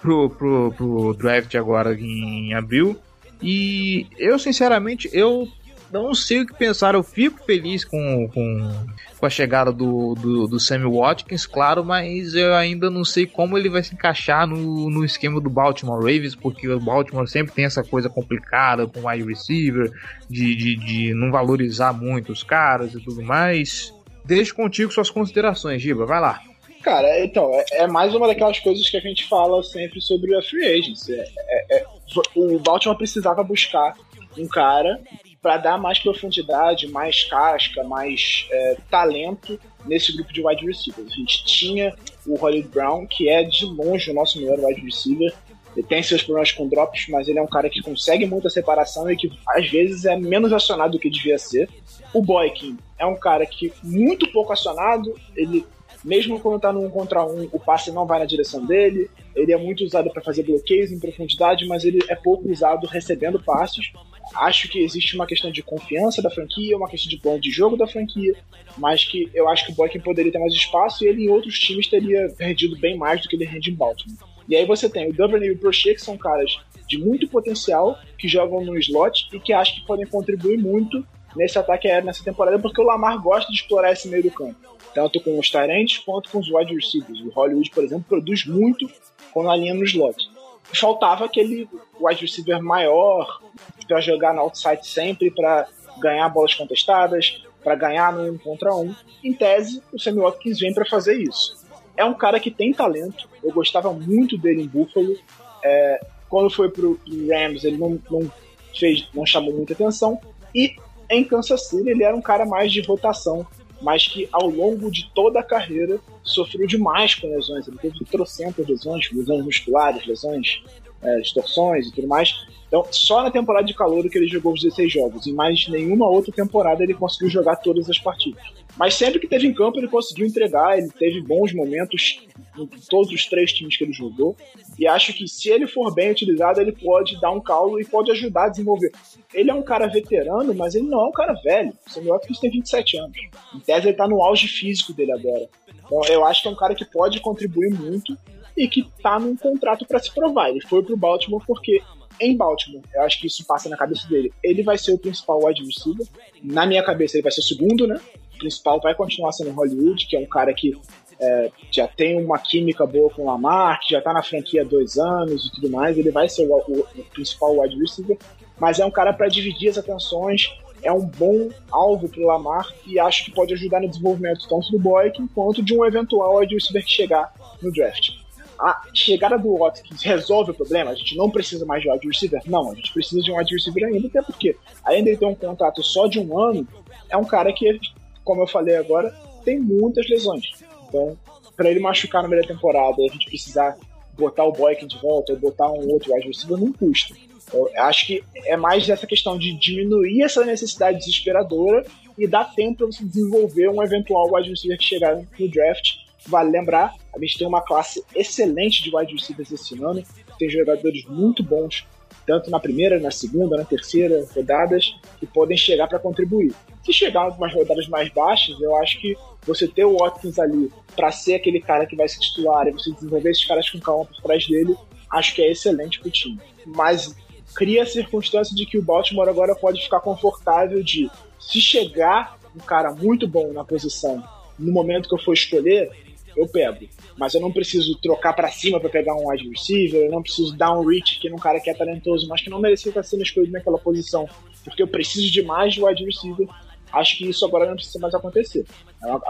pro, pro, pro draft agora em abril. E eu, sinceramente, eu não sei o que pensar. Eu fico feliz com, com, com a chegada do, do, do Sammy Watkins, claro, mas eu ainda não sei como ele vai se encaixar no, no esquema do Baltimore Ravens, porque o Baltimore sempre tem essa coisa complicada com o wide receiver, de, de, de não valorizar muito os caras e tudo mais. Deixo contigo suas considerações, Giba, vai lá. Cara, então, é, é, mais uma daquelas coisas que a gente fala sempre sobre a free agency. É, é, é o Baltimore precisava buscar um cara para dar mais profundidade, mais casca, mais é, talento nesse grupo de wide receivers. A gente tinha o Hollywood Brown, que é de longe o nosso melhor wide receiver. Ele tem seus problemas com drops, mas ele é um cara que consegue muita separação e que às vezes é menos acionado do que devia ser. O Boykin é um cara que muito pouco acionado, ele mesmo quando tá num contra um, o passe não vai na direção dele. Ele é muito usado para fazer bloqueios em profundidade, mas ele é pouco usado recebendo passes. Acho que existe uma questão de confiança da franquia, uma questão de plano de jogo da franquia, mas que eu acho que o Boykin poderia ter mais espaço e ele em outros times teria rendido bem mais do que ele rende em Baltimore. E aí você tem o Duvernay e o Prochet, que são caras de muito potencial, que jogam no slot e que acho que podem contribuir muito nesse ataque aéreo nessa temporada, porque o Lamar gosta de explorar esse meio do campo. Tanto com os Tyrants quanto com os wide receivers. O Hollywood, por exemplo, produz muito quando alinha no slot. Faltava aquele wide receiver maior para jogar na outside sempre, para ganhar bolas contestadas, para ganhar no um contra um. Em tese, o Sammy Watkins vem para fazer isso. É um cara que tem talento, eu gostava muito dele em Buffalo. É, quando foi pro Rams, ele não, não, fez, não chamou muita atenção. E em Kansas City, ele era um cara mais de rotação, mas que ao longo de toda a carreira sofreu demais com lesões. Ele teve trocentas lesões, lesões musculares, lesões, é, distorções e tudo mais. Então, só na temporada de calor que ele jogou os 16 jogos. Em mais nenhuma outra temporada ele conseguiu jogar todas as partidas. Mas sempre que teve em campo ele conseguiu entregar, ele teve bons momentos em todos os três times que ele jogou. E acho que se ele for bem utilizado, ele pode dar um calo e pode ajudar a desenvolver. Ele é um cara veterano, mas ele não é um cara velho. O Samuel Atkins tem 27 anos. Em tese, ele tá no auge físico dele agora. Então, eu acho que é um cara que pode contribuir muito e que tá num contrato para se provar. Ele foi pro Baltimore porque em Baltimore, eu acho que isso passa na cabeça dele. Ele vai ser o principal wide receiver. Na minha cabeça, ele vai ser o segundo, né? Principal vai continuar sendo Hollywood, que é um cara que é, já tem uma química boa com o Lamar, que já está na franquia há dois anos e tudo mais, ele vai ser o, o, o principal wide receiver, mas é um cara para dividir as atenções, é um bom alvo para Lamar e acho que pode ajudar no desenvolvimento tanto do Boyk quanto de um eventual wide receiver que chegar no draft. A chegada do Watkins resolve o problema? A gente não precisa mais de wide receiver? Não, a gente precisa de um wide receiver ainda, até porque ainda ele tem um contrato só de um ano, é um cara que, como eu falei agora, tem muitas lesões. Então, para ele machucar na primeira temporada e a gente precisar botar o Boykin de volta ou botar um outro wide receiver, não custa. Eu acho que é mais essa questão de diminuir essa necessidade desesperadora e dar tempo para você desenvolver um eventual wide receiver que chegar no draft. Vale lembrar, a gente tem uma classe excelente de wide receivers esse ano, tem jogadores muito bons, tanto na primeira, na segunda, na terceira rodadas, que podem chegar para contribuir. Se chegar umas rodadas mais baixas, eu acho que você ter o Watkins ali para ser aquele cara que vai se titular e você desenvolver esses caras com calma por trás dele, acho que é excelente pro time. Mas cria a circunstância de que o Baltimore agora pode ficar confortável de se chegar um cara muito bom na posição no momento que eu for escolher, eu pego. Mas eu não preciso trocar para cima para pegar um wide receiver, eu não preciso dar um reach aqui num cara que é talentoso, mas que não merecia estar sendo escolhido naquela posição, porque eu preciso de mais de wide receiver Acho que isso agora não precisa mais acontecer.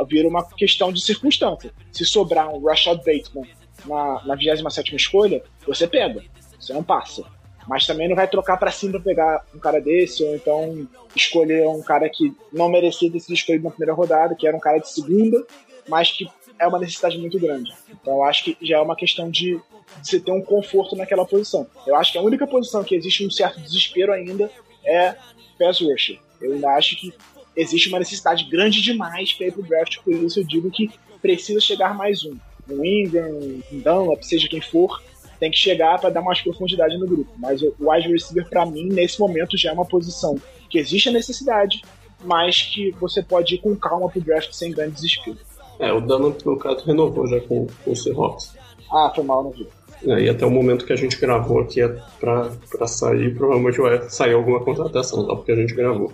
Vira uma questão de circunstância. Se sobrar um Rashad Bateman na, na 27 escolha, você pega. Você não passa. Mas também não vai trocar para cima pra pegar um cara desse, ou então escolher um cara que não merecia ter sido escolhido na primeira rodada, que era um cara de segunda, mas que é uma necessidade muito grande. Então eu acho que já é uma questão de, de você ter um conforto naquela posição. Eu acho que a única posição que existe um certo desespero ainda é pass rusher. Eu ainda acho que existe uma necessidade grande demais para ir pro draft, por isso eu digo que precisa chegar mais um. Um Ingram, um Dunlap, seja quem for, tem que chegar para dar mais profundidade no grupo. Mas o wide receiver, para mim, nesse momento, já é uma posição que existe a necessidade, mas que você pode ir com calma pro draft sem grande desespero. É, o Dunlap, no caso, renovou já com, com o Seahawks. Ah, foi mal, não vi. É, e até o momento que a gente gravou aqui é pra, pra sair, provavelmente vai sair alguma contratação, só porque a gente gravou.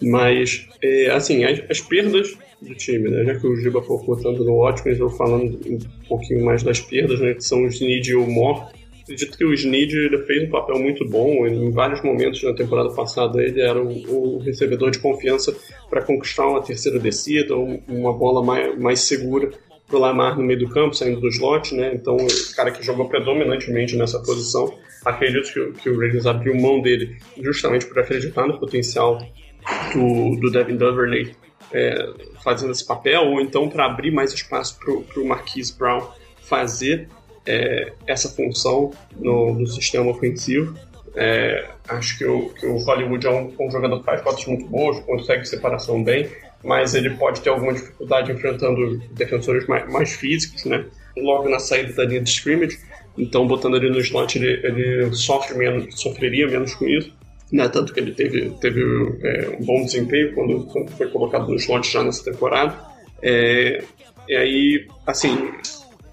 Mas, é, assim, as, as, perdas do time, né? Já que o Giba focou tanto no Watkins, eu falando um pouquinho mais das perdas, né? Que são o Snead e o Moore. Acredito que o Snead fez um papel muito bom. Em vários momentos na temporada passada, ele era o, o recebedor de confiança para conquistar uma terceira descida, uma bola mais, mais segura pro Lamar no meio do campo, saindo do slot, né? Então, o cara que jogou predominantemente nessa posição. Acredito que, que o Ravens abriu mão dele justamente por acreditar no potencial do, do Devin Duvernay é, fazendo esse papel, ou então para abrir mais espaço para o Marquise Brown fazer é, essa função no, no sistema ofensivo. É, acho que o, que o Hollywood é um, um jogador que faz fotos muito boas, consegue separação bem, mas ele pode ter alguma dificuldade enfrentando defensores mais, mais físicos, né? Logo na saída da linha de scrimmage, então botando ele no slot ele, ele sofre menos, sofreria menos com isso, né? Tanto que ele teve, teve é, um bom desempenho quando, quando, foi colocado no slot já nessa temporada. É, e aí, assim,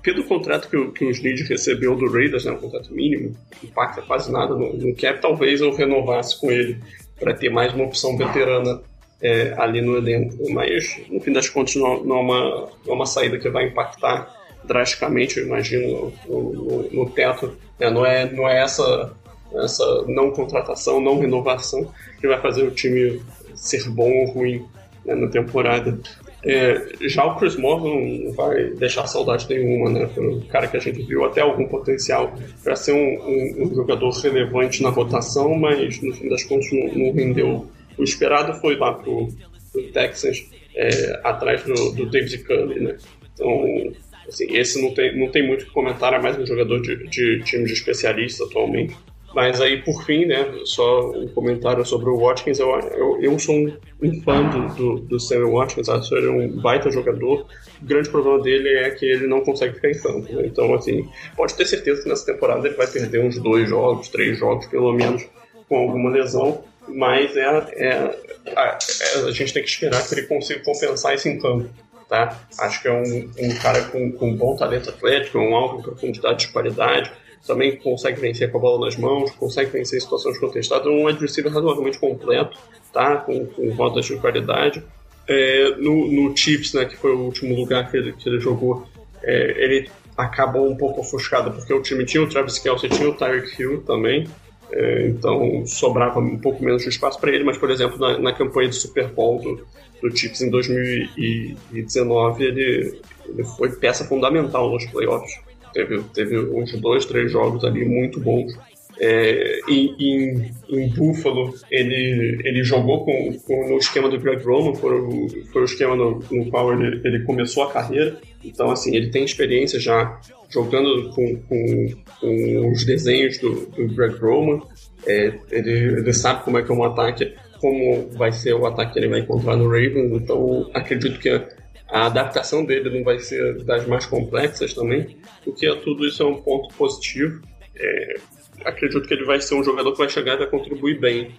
pelo contrato que o, que o recebeu do Raiders, né, um contrato mínimo, impacta quase nada no, no cap, talvez eu renovasse com ele para ter mais uma opção veterana é, ali no elenco. Mas, no fim das contas, não, não, é uma, não é uma saída que vai impactar drasticamente, eu imagino, no, no, no teto. É, não, é, não é essa, essa não contratação, não renovação que vai fazer o time ser bom ou ruim né, na temporada. É, já o Chris Moore não vai deixar saudade nenhuma, né? Foi um cara que a gente viu até algum potencial para ser um, um, um, jogador relevante na rotação, mas no fim das contas não, não rendeu o esperado foi lá pro, pro Texans, é, atrás do, do David Cully, né? Então, assim, esse não tem, não tem muito o que comentar, é mais um jogador de, de time de especialista atualmente. Mas aí, por fim, né, só um comentário sobre o Watkins. Eu, eu, eu sou um, fã do, do, do Sammy Watkins, acho ele é um baita jogador. O grande problema dele é que ele não consegue ficar em campo. Né? Então, assim, pode ter certeza que nessa temporada ele vai perder uns dois jogos, três jogos, pelo menos, com alguma lesão mas é, é, a, a, gente tem que esperar que ele consiga compensar isso em campo. Tá? Acho que é um, um cara com, com bom talento atlético, um alto profundidade de qualidade, também consegue vencer com a bola nas mãos, consegue vencer em situações contestadas, um receiver razoavelmente completo, tá? com, com rodas de qualidade. É, no, no Chiefs, né, que foi o último lugar que ele, que ele jogou, é, ele acabou um pouco ofuscado, porque o time tinha o Travis Kelsey, tinha o Tyreek Hill também, é, então sobrava um pouco menos de espaço para ele, mas, por exemplo, na, na, campanha de Super Bowl do, do Chiefs em 2019, ele, ele foi peça fundamental nos playoffs. Teve, teve uns dois, três jogos ali muito bons. É, em, em, em, Buffalo, ele, ele jogou com, com, no esquema do Greg Roman, foi o, foi o esquema no, no qual ele, ele começou a carreira. Então, assim, ele tem experiência já jogando com, com, com os desenhos do, do Greg Roman. É, ele, ele sabe como é que é um ataque, como vai ser o ataque que ele vai encontrar no Ravens. Então, acredito que a, a adaptação dele não vai ser das mais complexas também, porque tudo isso é um ponto positivo. É, acredito que ele vai ser um jogador que vai chegar e vai contribuir bem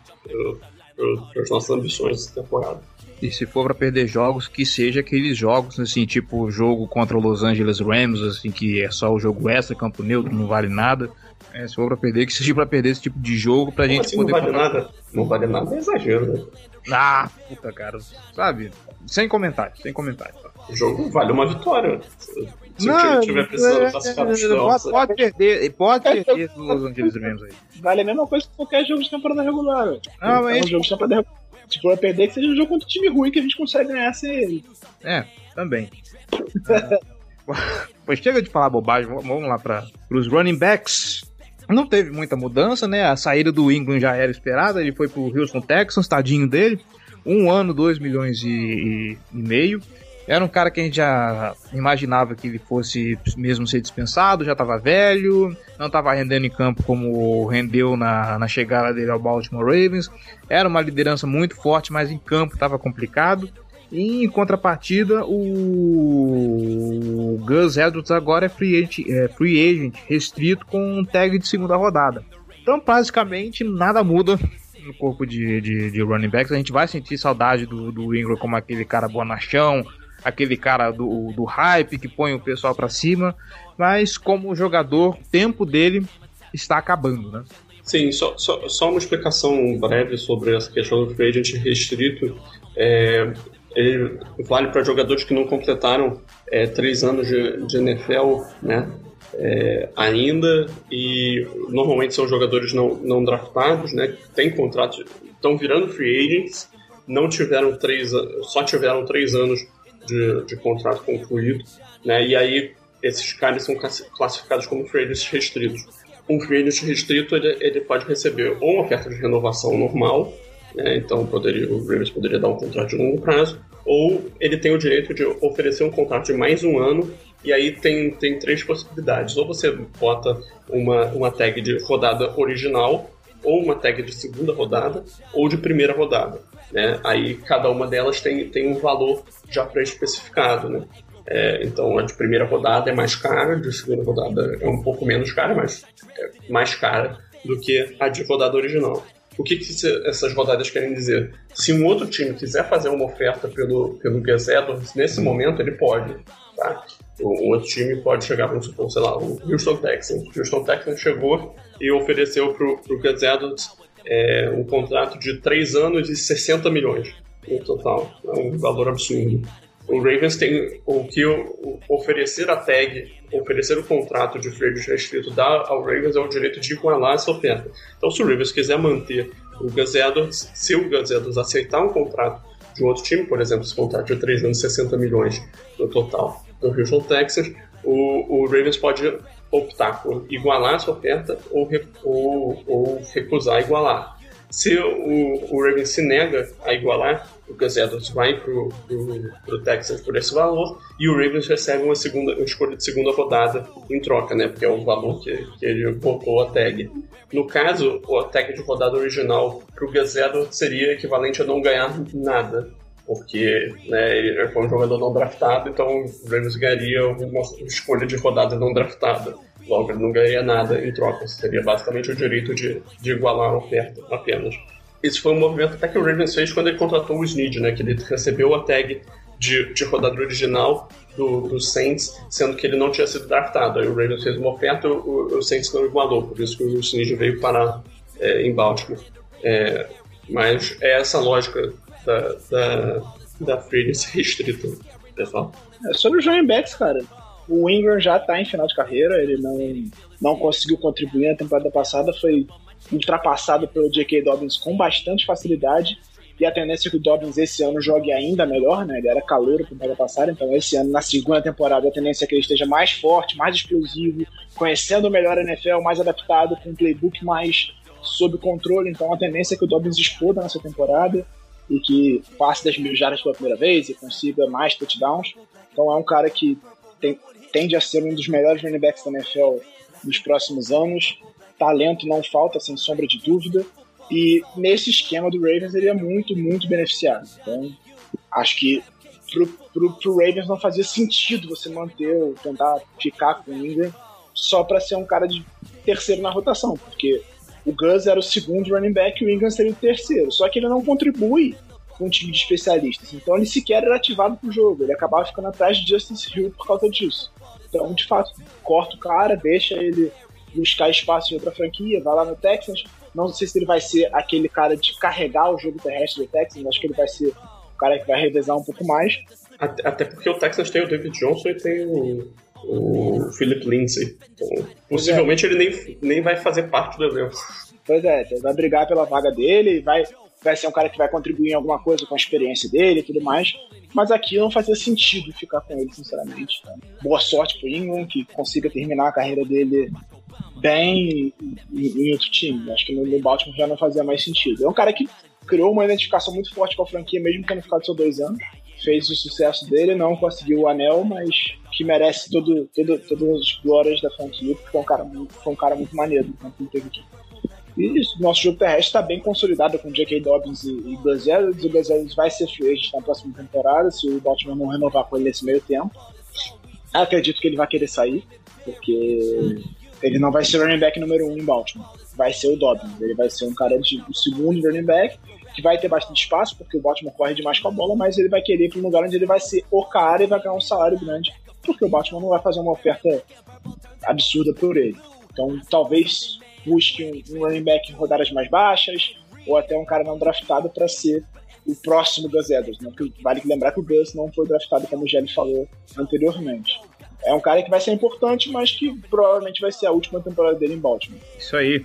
para as nossas ambições dessa temporada. E se for para perder jogos, que seja aqueles jogos, assim, tipo o jogo contra o Los Angeles Rams, assim, que é só o jogo extra, campo neutro, não vale nada. É, se for pra perder, que seja pra perder esse tipo de jogo pra Como gente assim poder. Não vale nada. Não vale nada, é exagero, né? Ah, puta, cara. Sabe? Sem comentário, sem comentário. O jogo vale uma vitória. Se não, o time tiver precisando é, classificação. Pode, pode perder, pode perder os Los Angeles Rams aí. Vale a mesma coisa que qualquer jogo de temporada regular. Não, mas. É um jogo de temporada regular se for perder, que seja um jogo contra um time ruim que a gente consegue ganhar sem ele. É, também. pois chega de falar bobagem, vamos lá para os running backs. Não teve muita mudança, né? A saída do England já era esperada, ele foi pro Houston Texans, tadinho dele. Um ano, dois milhões e, e, e meio. Era um cara que a gente já imaginava que ele fosse mesmo ser dispensado, já estava velho, não estava rendendo em campo como rendeu na, na chegada dele ao Baltimore Ravens. Era uma liderança muito forte, mas em campo estava complicado. Em contrapartida, o Gus Edwards agora é free agent, é free agent restrito com um tag de segunda rodada. Então, basicamente, nada muda no corpo de, de, de running backs. A gente vai sentir saudade do, do Ingram como aquele cara bonachão, aquele cara do, do hype que põe o pessoal para cima, mas como jogador, o tempo dele está acabando, né? Sim, só, só, só uma explicação breve sobre essa questão do free agent restrito. É, ele vale para jogadores que não completaram é, três anos de, de NFL, né? É, ainda e normalmente são jogadores não, não draftados, né? Tem contrato, estão virando free agents, não tiveram três, só tiveram três anos de, de contrato concluído, né? E aí esses caras são classificados como free agents restritos. Um free agent restrito ele, ele pode receber ou uma oferta de renovação normal, né? então poderia, o Ravens poderia dar um contrato de longo prazo, ou ele tem o direito de oferecer um contrato de mais um ano e aí tem, tem três possibilidades. Ou você bota uma, uma tag de rodada original, ou uma tag de segunda rodada, ou de primeira rodada. Né? Aí cada uma delas tem, tem um valor já pré-especificado. Né? É, então a de primeira rodada é mais cara, de segunda rodada é um pouco menos cara, mas é mais cara do que a de rodada original. O que, que essas rodadas querem dizer? Se um outro time quiser fazer uma oferta pelo, pelo Gus Edwards, nesse momento ele pode. Tá? Um outro time pode chegar, vamos supor, sei lá, o Houston Texans. O Houston Texans chegou e ofereceu para o Gus Edwards é, um contrato de 3 anos e 60 milhões no total. É um valor absurdo. O Ravens tem o que oferecer a tag, oferecer o contrato de free restrito dá ao Ravens é o direito de igualar essa oferta. Então, se o Ravens quiser manter o Gus Edwards, se o Gus Edwards aceitar um contrato de outro time, por exemplo, esse contrato de 3 anos 60 milhões no total do Houston Texas, o, o Ravens pode optar por igualar essa oferta ou, ou, ou recusar igualar. Se o, o Ravens se nega a igualar, o Gus Edwards vai pro, pro, pro Texas por esse valor e o Ravens recebe uma segunda uma escolha de segunda rodada em troca, né? Porque é o valor que, que ele botou a tag. No caso, a tag de rodada original pro Gus Edwards seria equivalente a não ganhar nada. Porque né, ele foi um jogador não draftado, então o Ravens ganharia uma escolha de rodada não draftada. Logo, ele não ganharia nada em troca. Seria basicamente o direito de, de igualar a oferta apenas. Esse foi um movimento até que o Ravens fez quando ele contratou o Snead, né? Que ele recebeu a tag de, de rodada original do, do Saints, sendo que ele não tinha sido draftado. Aí o Ravens fez uma oferta, o, o Saints não igualou, por isso que o Snead veio parar é, em Baltimore. É, mas é essa lógica da, da, da free restrita, pessoal. É sobre os running backs, cara. O Ingram já tá em final de carreira, ele não, não conseguiu contribuir na temporada passada, foi ultrapassado pelo J.K. Dobbins com bastante facilidade. E a tendência é que o Dobbins esse ano jogue ainda melhor, né? Ele era calouro na temporada passada, então esse ano, na segunda temporada, a tendência é que ele esteja mais forte, mais explosivo, conhecendo melhor a NFL, mais adaptado, com um playbook mais sob controle. Então a tendência é que o Dobbins exploda nessa temporada e que passe das mil jardas pela primeira vez e consiga mais touchdowns. Então é um cara que tem, tende a ser um dos melhores running backs da NFL nos próximos anos talento não falta, sem sombra de dúvida. E nesse esquema do Ravens ele é muito, muito beneficiado. Então, acho que pro, pro, pro Ravens não fazia sentido você manter ou tentar ficar com o Ingram só para ser um cara de terceiro na rotação, porque o Gus era o segundo running back e o Ingram seria o terceiro. Só que ele não contribui com um time de especialistas. Então ele sequer era ativado pro jogo. Ele acabava ficando atrás de Justice Hill por causa disso. Então, de fato, corta o cara, deixa ele buscar espaço em outra franquia, vai lá no Texans. Não sei se ele vai ser aquele cara de carregar o jogo terrestre do Texans, acho que ele vai ser o cara que vai revezar um pouco mais. Até, até porque o Texans tem o David Johnson e tem o, o Philip Lindsay. Então, possivelmente é. ele nem, nem vai fazer parte do elenco. Pois é, vai brigar pela vaga dele, vai, vai ser um cara que vai contribuir em alguma coisa com a experiência dele e tudo mais. Mas aqui não fazia sentido ficar com ele, sinceramente. Boa sorte pro Ingram, que consiga terminar a carreira dele bem em, outro time. Acho que no, no, Baltimore já não fazia mais sentido. É um cara que criou uma identificação muito forte com a franquia, mesmo tendo ficado só dois anos. Fez o sucesso dele, não conseguiu o anel, mas que merece todo, todo, todas as glórias da franquia, porque foi um cara muito, foi um cara muito maneiro né, que teve aqui. E isso, nosso jogo terrestre está bem consolidado com J.K. Dobbins e, e Gus Edwards. O Gus Edwards vai ser free agent na próxima temporada, se o Baltimore não renovar com ele nesse meio tempo. Acredito que ele vai querer sair, porque ele não vai ser running back número um em Baltimore. Vai ser o Dobbins. Ele vai ser um cara de o segundo running back que vai ter bastante espaço, porque o Baltimore corre demais com a bola, mas ele vai querer ir para um lugar onde ele vai ser o cara e vai ganhar um salário grande, porque o Baltimore não vai fazer uma oferta absurda por ele. Então, talvez busque um, running back em rodadas mais baixas, ou até um cara não draftado para ser o próximo Gus Edwards. Né? Vale lembrar que o Gus não foi draftado, como o Gelli falou anteriormente. É um cara que vai ser importante, mas que provavelmente vai ser a última temporada dele em Baltimore. Isso aí.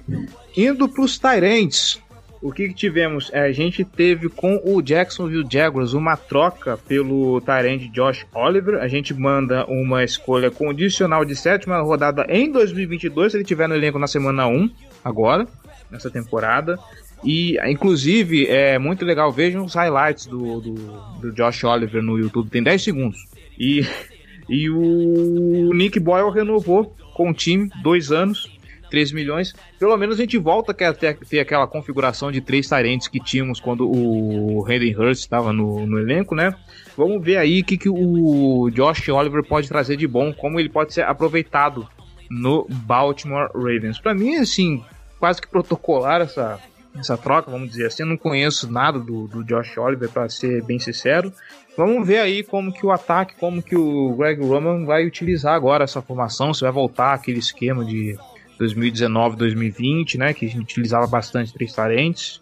Indo para os Tyrants. o que, que tivemos? É, a gente teve com o Jacksonville Jaguars uma troca pelo Tyrande Josh Oliver. A gente manda uma escolha condicional de sétima rodada em 2022, se ele tiver no elenco na semana 1, agora, nessa temporada. E, inclusive, é muito legal, vejam os highlights do, do, do Josh Oliver no YouTube, tem 10 segundos. E, e o Nick Boyle renovou com o time, dois anos, 3 milhões. Pelo menos a gente volta a ter, ter aquela configuração de três tarentes que tínhamos quando o Hayden Hurst estava no, no, elenco, né? Vamos ver aí o que, que o Josh Oliver pode trazer de bom, como ele pode ser aproveitado no Baltimore Ravens. Para mim, assim, quase que protocolar essa, essa troca, vamos dizer assim. Eu não conheço nada do, do Josh Oliver, para ser bem sincero. Vamos ver aí como que o ataque, como que o Greg Roman vai utilizar agora essa formação, se vai voltar aquele esquema de 2019, 2020, né? Que a gente utilizava bastante três tarentes.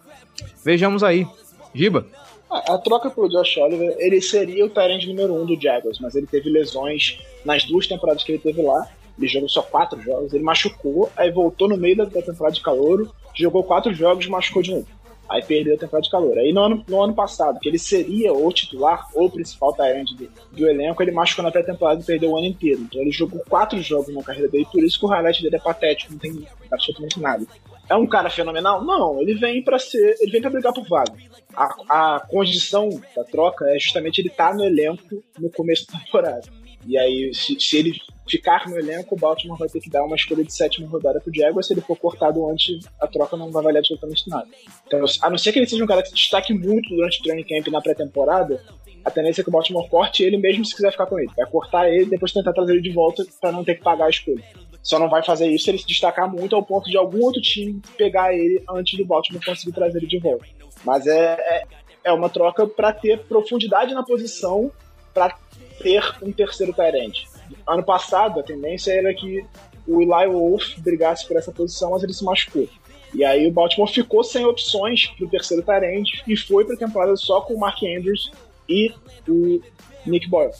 Vejamos aí. Giba. A, a troca pelo Josh Oliver, ele seria o tarente número um do Jaguars, mas ele teve lesões nas duas temporadas que ele teve lá. Ele jogou só quatro jogos, ele machucou, aí voltou no meio da, da temporada de calor, jogou quatro jogos e machucou de novo. Aí perdeu a temporada de calor. Aí no ano, no ano passado, que ele seria o titular ou principal talento do, do elenco, ele machucou na pré-temporada e perdeu o ano inteiro. Então ele jogou quatro jogos na carreira dele, por isso que o highlight dele é patético, não tem absolutamente nada. É um cara fenomenal? Não, ele vem para ser. Ele vem para brigar por vaga. A, a condição da troca é justamente ele estar tá no elenco no começo da temporada. E aí, se, se ele ficar no elenco, o Baltimore vai ter que dar uma escolha de sétima rodada pro Jaguars. Se ele for cortado antes, a troca não vai valer absolutamente nada. Então, a não ser que ele seja um cara que se destaque muito durante o training camp na pré-temporada, a tendência é que o Baltimore corte ele mesmo se quiser ficar com ele. Vai cortar ele e depois tentar trazer ele de volta para não ter que pagar a escolha. Só não vai fazer isso se ele se destacar muito ao ponto de algum outro time pegar ele antes do Baltimore conseguir trazer ele de volta. Mas é, é, é uma troca para ter profundidade na posição, para ter um terceiro Tyrant ano passado a tendência era que o Eli Wolf brigasse por essa posição, mas ele se machucou. E aí o Baltimore ficou sem opções pro terceiro tarente e foi pra temporada só com o Mark Andrews e o Nick Boyle.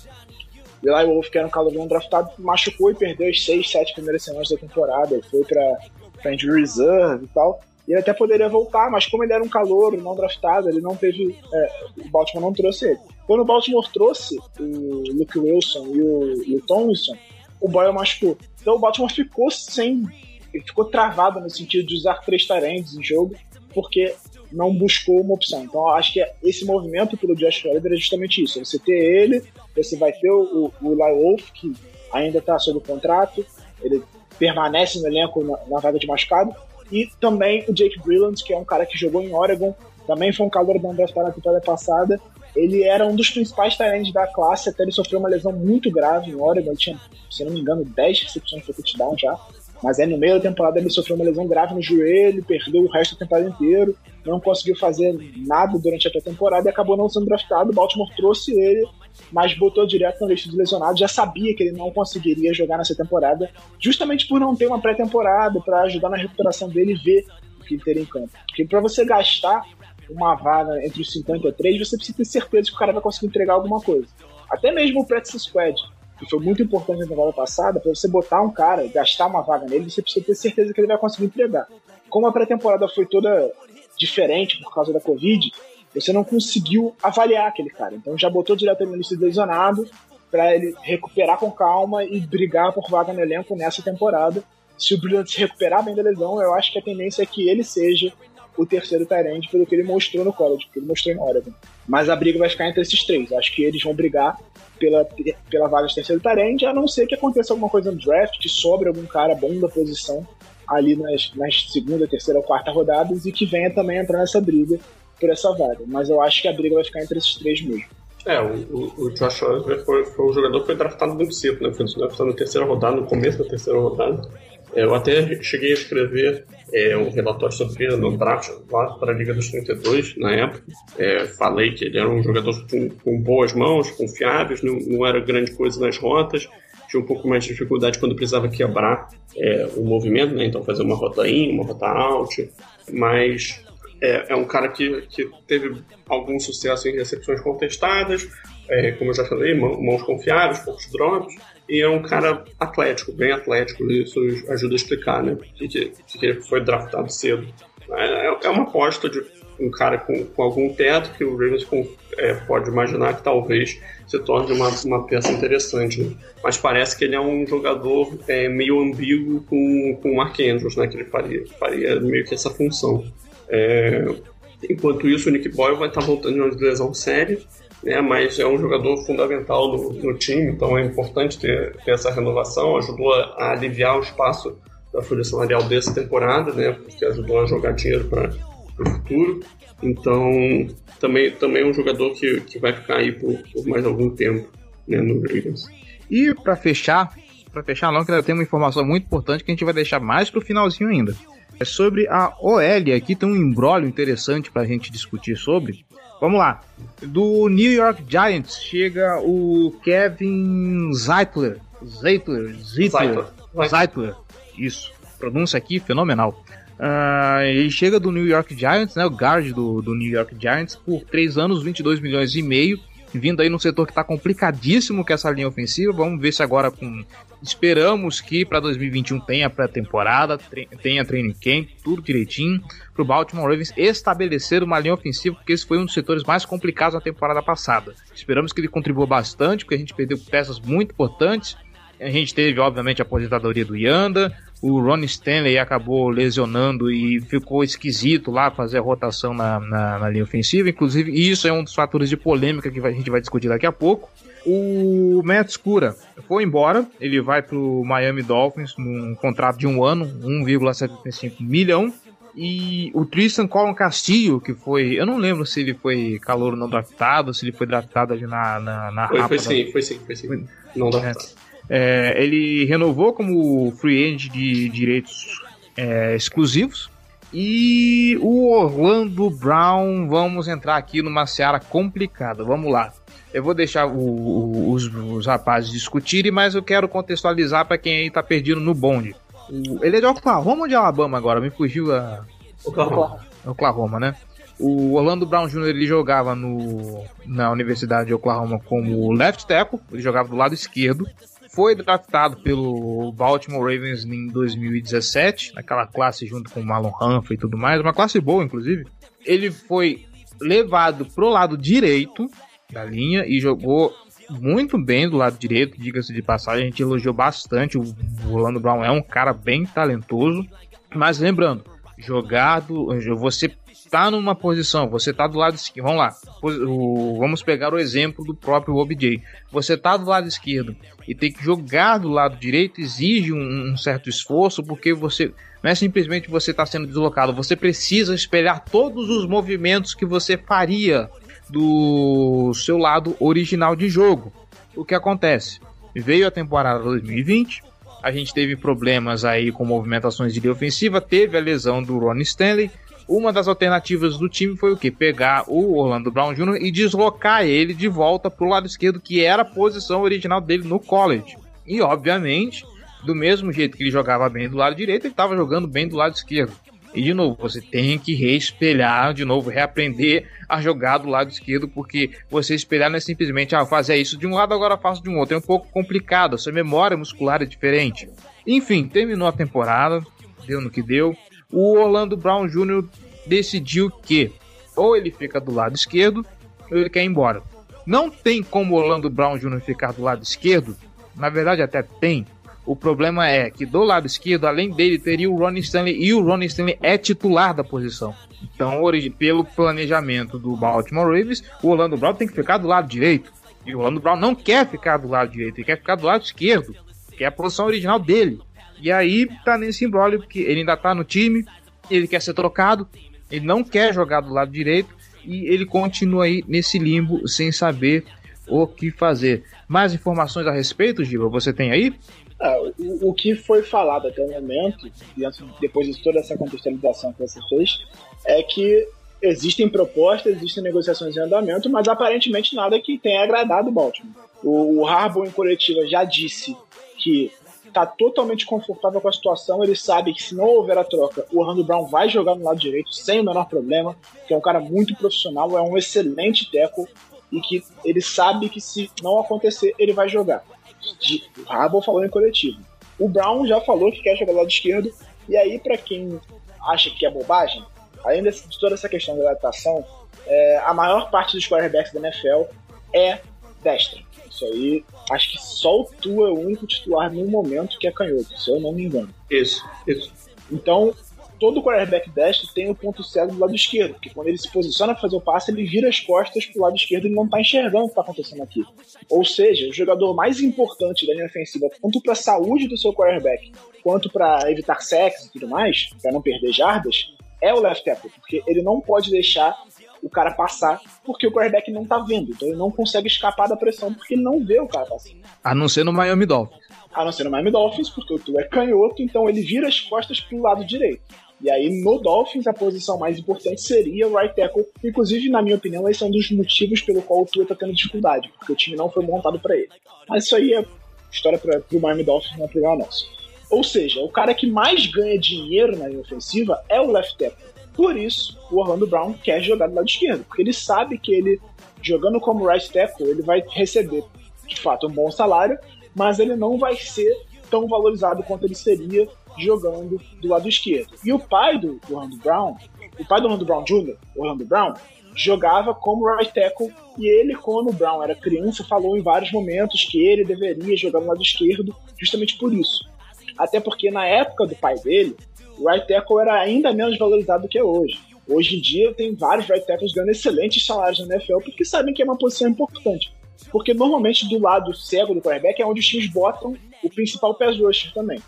O Eli Wolf, que era um calor draftado, machucou e perdeu as seis, sete primeiras semanas da temporada. Foi pra injury reserve e tal. E ele até poderia voltar, mas como ele era um calor não draftado, ele não teve. É, o Baltimore não trouxe ele. Quando o Baltimore trouxe o Luke Wilson e o, e o Thompson, o Boyle machucou. Então o Baltimore ficou sem. Ele ficou travado no sentido de usar três tarentes em jogo, porque não buscou uma opção. Então acho que esse movimento pelo Josh Oliver é justamente isso. Você ter ele, você vai ter o, o Eli Wolf, que ainda está sob contrato, ele permanece no elenco na, na vaga de machucado, e também o Jake Brilland, que é um cara que jogou em Oregon, também foi um calor da draft na temporada passada. Ele era um dos principais talentos da classe, até ele sofreu uma lesão muito grave em Oregon. Ele tinha, se não me engano, 10 recepções para touchdown já. Mas aí no meio da temporada ele sofreu uma lesão grave no joelho, perdeu o resto da temporada inteiro, não conseguiu fazer nada durante a pré-temporada e acabou não sendo draftado. O Baltimore trouxe ele mas botou direto na lista de lesionados. Já sabia que ele não conseguiria jogar nessa temporada, justamente por não ter uma pré-temporada para ajudar na recuperação dele e ver o que ele teria em campo. Porque para você gastar uma vaga entre os 53, você precisa ter certeza que o cara vai conseguir entregar alguma coisa. Até mesmo o practice squad, que foi muito importante na temporada passada, para você botar um cara gastar uma vaga nele, você precisa ter certeza que ele vai conseguir entregar. Como a pré-temporada foi toda diferente por causa da Covid, você não conseguiu avaliar aquele cara. Então já botou direto no lista lesionado para ele recuperar com calma e brigar por vaga no elenco nessa temporada. Se o Brilliant se recuperar bem da lesão, eu acho que a tendência é que ele seja o terceiro Tyrande pelo que ele mostrou no college, pelo que ele mostrou em Oregon. Mas a briga vai ficar entre esses três. Acho que eles vão brigar pela, pela vaga de terceiro Tyrande, a não ser que aconteça alguma coisa no draft, que sobre algum cara bom da posição ali nas, nas segunda, terceira ou quarta rodadas e que venha também entrar nessa briga por essa vaga. Mas eu acho que a briga vai ficar entre esses três mesmo. É, o, o, Josh Oliver foi, foi jogador que foi draftado muito cedo, né? Foi draftado na terceira rodada, no começo da terceira rodada. Eu até cheguei a escrever é, um relatório sobre ele no draft para a Liga dos 32, na época. É, falei que ele era um jogador com, com boas mãos, confiáveis, não, não, era grande coisa nas rotas, tinha um pouco mais de dificuldade quando precisava quebrar é, o movimento, né? então fazer uma rota in, uma rota out, mas é, é um cara que, que teve algum sucesso em recepções contestadas, é, como eu já falei, mãos confiáveis, poucos drops, e é um cara atlético, bem atlético, isso ajuda a explicar, né, que, que, ele foi draftado cedo. É, é uma aposta de um cara com, com algum teto que o Ravens com, é, pode imaginar que talvez se torne uma, uma peça interessante. Né? Mas parece que ele é um jogador é, meio ambíguo com, com o Mark Andrews, né? que ele faria, faria meio que essa função. É, enquanto isso, o Nick Boyle vai estar voltando de uma lesão séria, né? mas é um jogador fundamental no, no time, então é importante ter, ter essa renovação. Ajudou a, a aliviar o espaço da folha salarial dessa temporada, né? porque ajudou a jogar dinheiro para o futuro. Então, também, também é um jogador que, que vai ficar aí por, por mais algum tempo né, no Ravens. E para fechar, para fechar não, que ainda tem uma informação muito importante que a gente vai deixar mais pro finalzinho ainda. É sobre a OL, aqui tem um embrólio interessante para a gente discutir sobre. Vamos lá. Do New York Giants chega o Kevin Zeitler. Zeitler, Zeitler, Zeitler. Isso. Pronúncia aqui fenomenal. Uh, ele chega do New York Giants, né, o guard do, do New York Giants, por 3 anos, 22 milhões e meio, vindo aí num setor que está complicadíssimo com essa linha ofensiva. Vamos ver se agora com. Esperamos que para 2021 tenha pré-temporada, tenha training camp, tudo direitinho, para o Baltimore Ravens estabelecer uma linha ofensiva, porque esse foi um dos setores mais complicados da temporada passada. Esperamos que ele contribua bastante, porque a gente perdeu peças muito importantes. A gente teve, obviamente, a aposentadoria do Yanda, o Ron Stanley acabou lesionando e ficou esquisito lá fazer a rotação na, na, na linha ofensiva. Inclusive, isso é um dos fatores de polêmica que a gente vai discutir daqui a pouco. O Matt Scura foi embora, ele vai para o Miami Dolphins num contrato de um ano, 1,75 milhão. E o Tristan Colin Castillo, que foi. Eu não lembro se ele foi calor não draftado, se ele foi draftado ali na, na, na foi, foi sim, foi sim, foi sim. Não draftado. É. É, ele renovou como free agent de direitos é, exclusivos. E o Orlando Brown, vamos entrar aqui numa seara complicada. Vamos lá. Eu vou deixar o, o, os, os, rapazes discutirem, mas eu quero contextualizar para quem aí tá perdido no bonde. O, ele é de Oklahoma ou de Alabama agora? Me fugiu a. Oklahoma. Oklahoma, né? O Orlando Brown Jr. ele jogava no, na Universidade de Oklahoma como left tackle, ele jogava do lado esquerdo foi draftado pelo Baltimore Ravens em 2017, naquela classe junto com o Marlon Humphrey e tudo mais, uma classe boa, inclusive. Ele foi levado pro lado direito da linha e jogou muito bem do lado direito, diga-se de passagem, a gente elogiou bastante. O Orlando Brown é um cara bem talentoso, mas lembrando, jogado, você está numa posição, você está do lado esquerdo, vamos lá, vamos pegar o exemplo do próprio OBJ. Você está do lado esquerdo e tem que jogar do lado direito exige um, um certo esforço, porque você não é simplesmente você está sendo deslocado, você precisa espelhar todos os movimentos que você faria do seu lado original de jogo. O que acontece? Veio a temporada 2020, a gente teve problemas aí com movimentações de linha ofensiva, teve a lesão do Ron Stanley, uma das alternativas do time foi o que? Pegar o Orlando Brown Jr. e deslocar ele de volta para o lado esquerdo, que era a posição original dele no college. E, obviamente, do mesmo jeito que ele jogava bem do lado direito, ele estava jogando bem do lado esquerdo. E de novo, você tem que reespelhar, de novo, reaprender a jogar do lado esquerdo, porque você espelhar não é simplesmente ah, fazer isso de um lado, agora faço de um outro. É um pouco complicado, a sua memória muscular é diferente. Enfim, terminou a temporada, deu no que deu o Orlando Brown Jr. decidiu que ou ele fica do lado esquerdo ou ele quer ir embora. Não tem como o Orlando Brown Jr. ficar do lado esquerdo, na verdade até tem. O problema é que do lado esquerdo, além dele, teria o Ronnie Stanley e o Ronnie Stanley é titular da posição. Então, pelo planejamento do Baltimore Ravens, o Orlando Brown tem que ficar do lado direito. E o Orlando Brown não quer ficar do lado direito, ele quer ficar do lado esquerdo, que é a posição original dele. E aí tá nesse embrólio, porque ele ainda tá no time, ele quer ser trocado, ele não quer jogar do lado direito e ele continua aí nesse limbo sem saber o que fazer. Mais informações a respeito, Giba, você tem aí? Ah, o, o, que foi falado até o momento, depois de toda essa contextualização que você fez, é que existem propostas, existem negociações em andamento, mas aparentemente nada que tenha agradado o Baltimore. O, o Harbour em coletiva já disse que tá totalmente confortável com a situação. Ele sabe que se não houver a troca, o Orlando Brown vai jogar no lado direito sem o menor problema, que é um cara muito profissional, é um excelente teco e que ele sabe que se não acontecer, ele vai jogar. O Rabo falou em coletivo. O Brown já falou que quer jogar do lado esquerdo, e aí para quem acha que é bobagem, além de toda essa questão da adaptação, é, a maior parte dos quarterbacks da NFL é destra. Isso aí, acho que só o Tua é o único titular no momento que é canhoto, se eu não me engano. Isso, isso. Então, todo quarterback destro tem o ponto cego do lado esquerdo, porque quando ele se posiciona para fazer o passe, ele vira as costas pro lado esquerdo e não tá enxergando o que tá acontecendo aqui. Ou seja, o jogador mais importante da linha ofensiva, tanto para a saúde do seu quarterback, quanto para evitar sexo e tudo mais, para não perder jardas, é o left tackle, porque ele não pode deixar o cara passar, porque o quarterback não tá vendo. Então ele não consegue escapar da pressão porque ele não vê o cara passar. A não ser no Miami Dolphins. A não ser no Miami Dolphins, porque o Tu é canhoto, então ele vira as costas pro lado direito. E aí, no Dolphins, a posição mais importante seria o right tackle. Inclusive, na minha opinião, esse é um dos motivos pelo qual o Tua tá tendo dificuldade, porque o time não foi montado para ele. Mas isso aí é história para o Miami Dolphins, não é problema nosso. Ou seja, o cara que mais ganha dinheiro na linha ofensiva é o left tackle. Por isso, o Orlando Brown quer jogar do lado esquerdo, porque ele sabe que ele, jogando como right tackle, ele vai receber, de fato, um bom salário, mas ele não vai ser tão valorizado quanto ele seria jogando do lado esquerdo. E o pai do, Orlando Brown, o pai do Orlando Brown Jr., Orlando Brown, jogava como right tackle e ele, quando o Brown era criança, falou em vários momentos que ele deveria jogar no lado esquerdo justamente por isso. Até porque na época do pai dele, o right tackle era ainda menos valorizado do que é hoje. Hoje em dia tem vários right tackles ganhando excelentes salários na NFL porque sabem que é uma posição importante. Porque normalmente do lado cego do quarterback é onde os times botam o principal pass rusher também.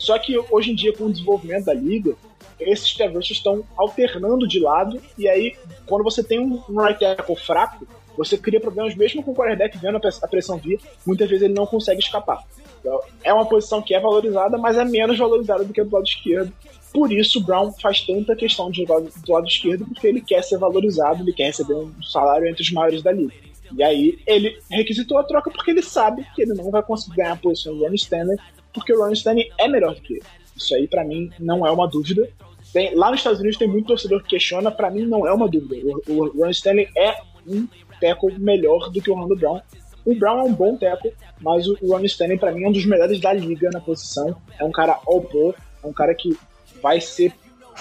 Só que hoje em dia, com o desenvolvimento da liga, esses rushers estão alternando de lado, e aí, quando você tem um right tackle fraco, você cria problemas mesmo com o quarterback vendo a pressão vir, muitas vezes ele não consegue escapar. Então, é uma posição que é valorizada, mas é menos valorizada do que do lado esquerdo. Por isso, o Brown faz tanta questão de jogar do lado esquerdo, porque ele quer ser valorizado, ele quer receber um salário entre os maiores da liga. E aí ele requisitou a troca porque ele sabe que ele não vai conseguir ganhar a posição do Ron Stanley, porque o Ron Stanley é melhor do que ele. Isso aí, para mim, não é uma dúvida. Tem, lá nos Estados Unidos tem muito torcedor que questiona, para mim não é uma dúvida. O, o Ron Stanley é um tackle melhor do que o Orlando Brown. O Brown é um bom tackle, mas o Ron Stanley, para mim, é um dos melhores da liga na posição. É um cara all-pro, é um cara que vai ser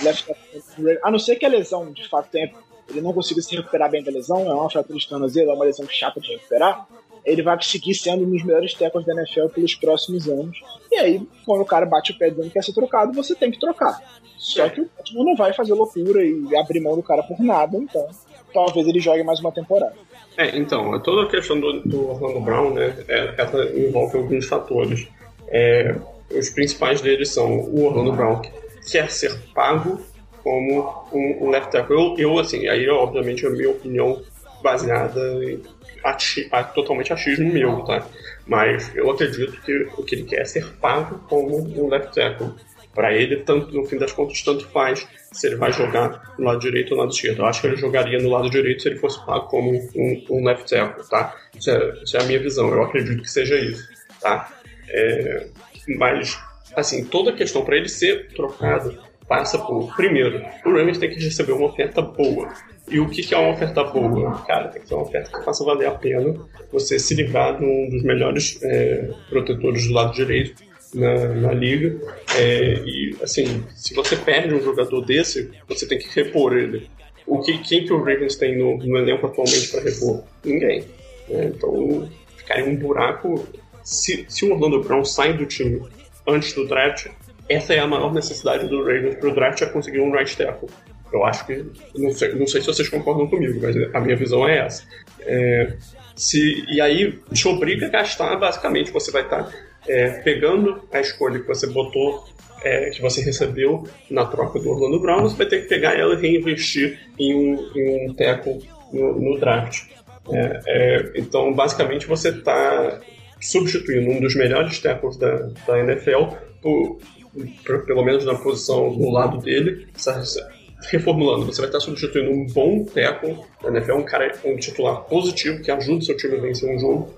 left. A não ser que a lesão, de fato, tenha ele não consiga se recuperar bem da lesão, é uma fratura de tornozelo, é uma lesão chata de recuperar, ele vai seguir sendo um dos melhores tackles da NFL pelos próximos anos. E aí, quando o cara bate o pé dizendo que quer ser trocado, você tem que trocar. Só que o Baltimore não vai fazer loucura e abrir mão do cara por nada, então talvez ele jogue mais uma temporada. É, então, toda a questão do, do Orlando Brown, né, é, ela envolve alguns fatores. É, os principais deles são o Orlando Brown que quer ser pago como um, left tackle. Eu, eu, assim, aí obviamente a minha opinião baseada em ati, totalmente achismo meu, tá? Mas eu acredito que o que ele quer é ser pago como um left tackle. Para ele, tanto no fim das contas, tanto faz se ele vai jogar no lado direito ou no lado esquerdo. Eu acho que ele jogaria no lado direito se ele fosse pago como um, um left tackle, tá? Isso é, isso é, a minha visão. Eu acredito que seja isso, tá? É, mas, assim, toda a questão para ele ser trocado passa por, primeiro, o Rams tem que receber uma oferta boa. E o que é uma oferta boa? Cara, tem que ser uma oferta que faça valer a pena você se livrar de um dos melhores é, protetores do lado direito na, na liga. É, e, assim, se você perde um jogador desse, você tem que repor ele. O que, quem que o Ravens tem no, no elenco atualmente para repor? Ninguém. É, então, ficar em um buraco. Se, se o Orlando Brown sai do time antes do draft, essa é a maior necessidade do Ravens para o draft é conseguir um right tackle. Eu acho que. Não sei, não sei se vocês concordam comigo, mas a minha visão é essa. É, se, e aí te obriga a gastar, basicamente, você vai estar tá, é, pegando a escolha que você botou, é, que você recebeu na troca do Orlando Brown, você vai ter que pegar ela e reinvestir em um, em um tackle no, no draft. É, é, então, basicamente, você está substituindo um dos melhores tackles da, da NFL por, pelo menos na posição no lado dele, reformulando, você vai estar substituindo um bom tackle da NFL, um cara, um titular positivo que ajuda o seu time a vencer um jogo,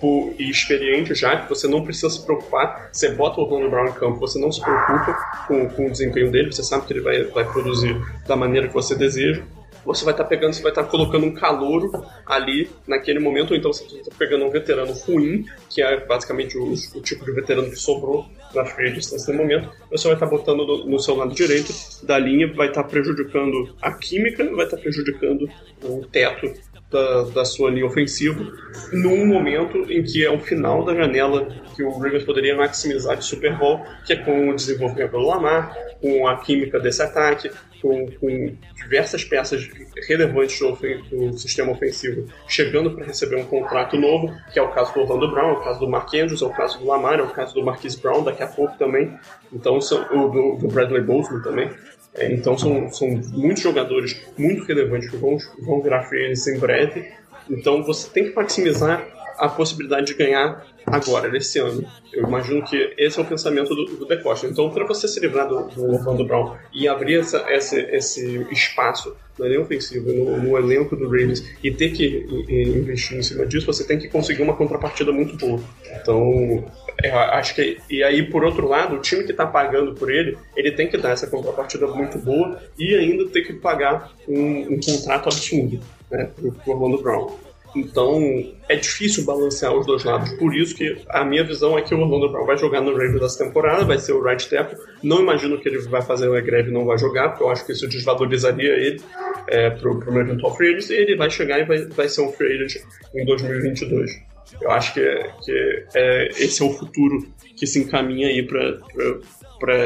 por, e experiente já, que você não precisa se preocupar, você bota o Orlando Brown em campo, você não se preocupa com, com o desempenho dele, você sabe que ele vai, vai produzir da maneira que você deseja, você vai estar pegando, você vai estar colocando um calouro ali naquele momento, ou então você está pegando um veterano ruim, que é basicamente o, o tipo de veterano que sobrou na free nesse momento, você vai estar botando no, no, seu lado direito da linha, vai estar prejudicando a química, vai estar prejudicando o teto da, da sua linha ofensiva, num momento em que é o final da janela que o Ravens poderia maximizar de Super Bowl, que é com o desenvolvimento do Lamar, com a química desse ataque, com, com diversas peças relevantes do, do, sistema ofensivo chegando para receber um contrato novo, que é o caso do Orlando Brown, é o caso do Mark Andrews, é o caso do Lamar, é o caso do Marquise Brown daqui a pouco também, então o do, do Bradley Bozeman também. É, então são, são muitos jogadores muito relevantes que vão, vão virar free agents em breve. Então você tem que maximizar a possibilidade de ganhar agora, nesse ano. Eu imagino que esse é o pensamento do, do Decosta. Então, para você se livrar do, do Orlando Brown e abrir essa, esse, esse espaço no elenco ofensivo, no, no, elenco do Ravens, e ter que investir em cima disso, você tem que conseguir uma contrapartida muito boa. Então, eu acho que. E aí, por outro lado, o time que está pagando por ele, ele tem que dar essa contrapartida muito boa e ainda tem que pagar um, um contrato absurdo né, para o Orlando Brown. Então é difícil balancear os dois lados. Por isso que a minha visão é que o Orlando Brown vai jogar no Ravens dessa temporada, vai ser o right tackle. Não imagino que ele vai fazer uma greve e não vai jogar, porque eu acho que isso desvalorizaria ele é, para o meu eventual free agent, e ele vai chegar e vai, vai ser um free agent em 2022. Eu acho que, que é, esse é o futuro que se encaminha aí para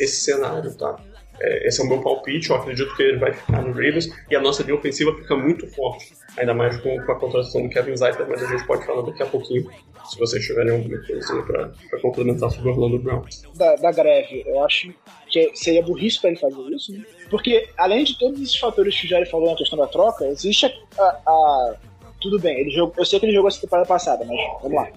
esse cenário, tá? É, esse é o meu palpite, eu acredito que ele vai ficar no Ravens e a nossa linha ofensiva fica muito forte, ainda mais com, com a contratação do Kevin Zeitler, mas a gente pode falar daqui a pouquinho, se vocês tiverem alguma coisa para complementar sobre o Orlando Brown. Da, da greve, eu acho que seria burrice para ele fazer isso, né? porque além de todos esses fatores que o Jair falou na questão da troca, existe a, a, a tudo bem, ele jogou, eu sei que ele jogou essa temporada passada, mas vamos lá.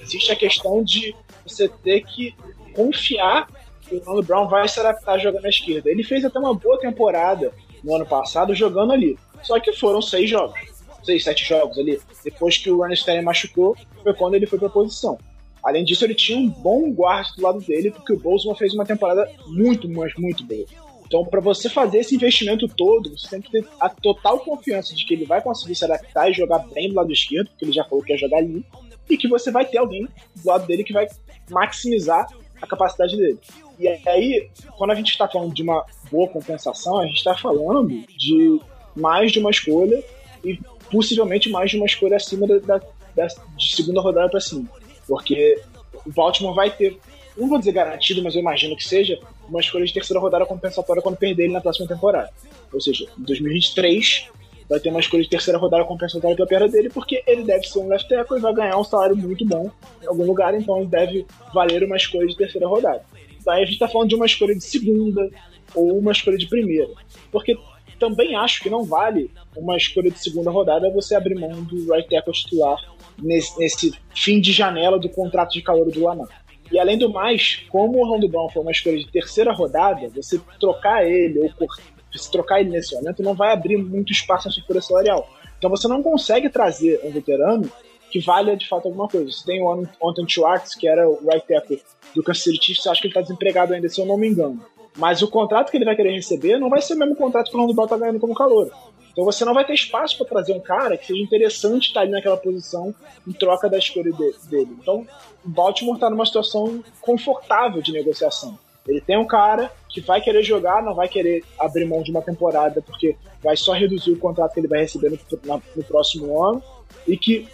Existe a questão de você ter que confiar que o Orlando Brown vai se adaptar jogando na esquerda. Ele fez até uma boa temporada no ano passado jogando ali. Só que foram seis jogos. Seis, sete jogos ali. Depois que o Ronnie Stanley machucou, foi quando ele foi pra posição. Além disso, ele tinha um bom guarda do lado dele, porque o Bozeman fez uma temporada muito, mas muito boa. Então, para você fazer esse investimento todo, você tem que ter a total confiança de que ele vai conseguir se adaptar e jogar bem do lado esquerdo, porque ele já falou que ia jogar ali, e que você vai ter alguém do lado dele que vai maximizar a capacidade dele. E aí, quando a gente está falando de uma boa compensação, a gente está falando de mais de uma escolha e possivelmente mais de uma escolha acima da, da, da de segunda rodada para cima. Porque o Baltimore vai ter, não vou dizer garantido, mas eu imagino que seja, uma escolha de terceira rodada compensatória quando perder ele na próxima temporada. Ou seja, em 2023 vai ter uma escolha de terceira rodada compensatória pela perda dele, porque ele deve ser um left tackle e vai ganhar um salário muito bom em algum lugar, então ele deve valer uma escolha de terceira rodada. Daí a gente está falando de uma escolha de segunda ou uma escolha de primeira. Porque também acho que não vale uma escolha de segunda rodada você abrir mão do right tackle titular nesse, nesse fim de janela do contrato de calor do Lamar. E além do mais, como o Orlando Brown foi uma escolha de terceira rodada, você trocar ele ou se trocar ele nesse momento não vai abrir muito espaço na sua folha salarial. Então você não consegue trazer um veterano que valha de fato alguma coisa. Você tem o Anton Schwartz, que era o right tackle do Kansas City Chiefs, acha que ele está desempregado ainda, se eu não me engano. Mas o contrato que ele vai querer receber não vai ser o mesmo contrato que o Orlando Brown está ganhando como calor. Então você não vai ter espaço para trazer um cara que seja interessante estar ali naquela posição em troca da escolha dele. Então o Baltimore está numa situação confortável de negociação. Ele tem um cara que vai querer jogar, não vai querer abrir mão de uma temporada porque vai só reduzir o contrato que ele vai receber no, no próximo ano e que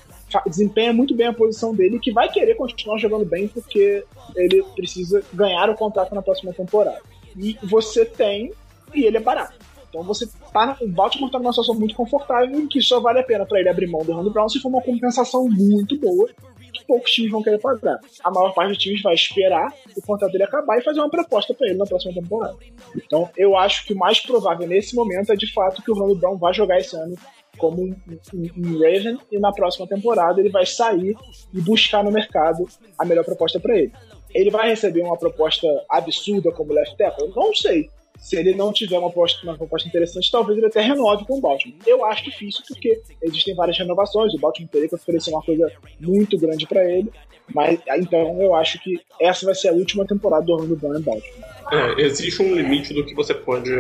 desempenha muito bem a posição dele e que vai querer continuar jogando bem porque ele precisa ganhar o contrato na próxima temporada. E você tem, e ele é barato. Então você tá. O Baltimore tá numa situação muito confortável em que só vale a pena para ele abrir mão do Randy Brown se for uma compensação muito boa que poucos times vão querer pagar. A maior parte dos times vai esperar o contrato dele acabar e fazer uma proposta para ele na próxima temporada. Então eu acho que o mais provável nesse momento é de fato que o Randy Brown vai jogar esse ano como um, um, um, Raven e na próxima temporada ele vai sair e buscar no mercado a melhor proposta para ele. Ele vai receber uma proposta absurda como left tackle? Não sei. se ele não tiver uma proposta, uma proposta interessante, talvez ele até renove com o Baltimore. Eu acho difícil, porque existem várias renovações, o Baltimore teria que oferecer uma coisa muito grande para ele, mas então eu acho que essa vai ser a última temporada do Orlando Brown em Baltimore. É, existe um limite do que você pode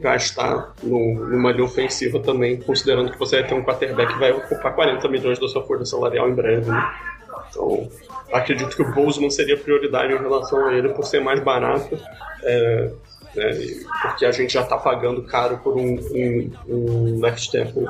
gastar no, numa linha ofensiva também, considerando que você vai ter um quarterback que vai ocupar 40 milhões da sua folha salarial em breve. Né? Então, acredito que o Bozeman seria prioridade em relação a ele por ser mais barato. É, né, porque a gente já está pagando caro por um, um, um left tackle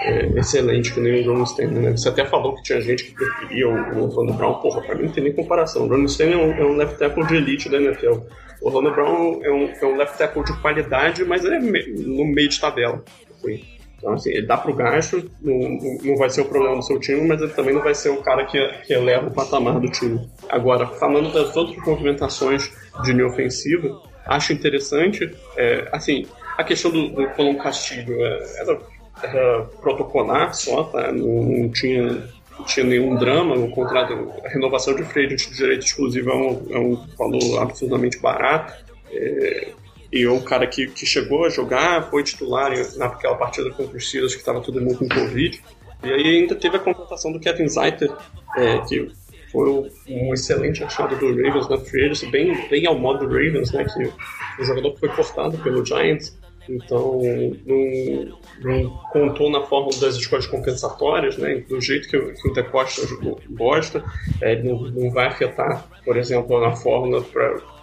é, excelente que nem o Ron Stanley, né? Você até falou que tinha gente que preferia o, Orlando Brown. Porra, pra mim não tem nem comparação. O Ron Stanley é um, é um left tackle de elite da NFL. O Orlando Brown é um, é um left tackle de qualidade, mas é no meio de tabela. Assim. Então, assim, ele dá pro gasto, não, não vai ser o problema do seu time, mas ele também não vai ser o cara que, que eleva o patamar do time. Agora, falando das outras movimentações de linha ofensiva, acho interessante, é, assim, a questão do, do Colom Castilho é, era, era protocolar só, tá? Não, não tinha não tinha nenhum drama, o contrato, a renovação de freio de direito exclusivo é um, é um valor absurdamente barato. É, e um cara que, que chegou a jogar, foi titular naquela partida contra os Steelers que estava todo mundo com Covid. E aí ainda teve a contratação do Kevin Zeiter, é, que foi um excelente achado do Ravens na free bem, bem ao modo do Ravens, né, que o jogador foi cortado pelo Giants, então não, não contou na forma das escolhas compensatórias, né, do jeito que, o, que o De Costa gosta, é, não, não vai afetar, por exemplo, na fórmula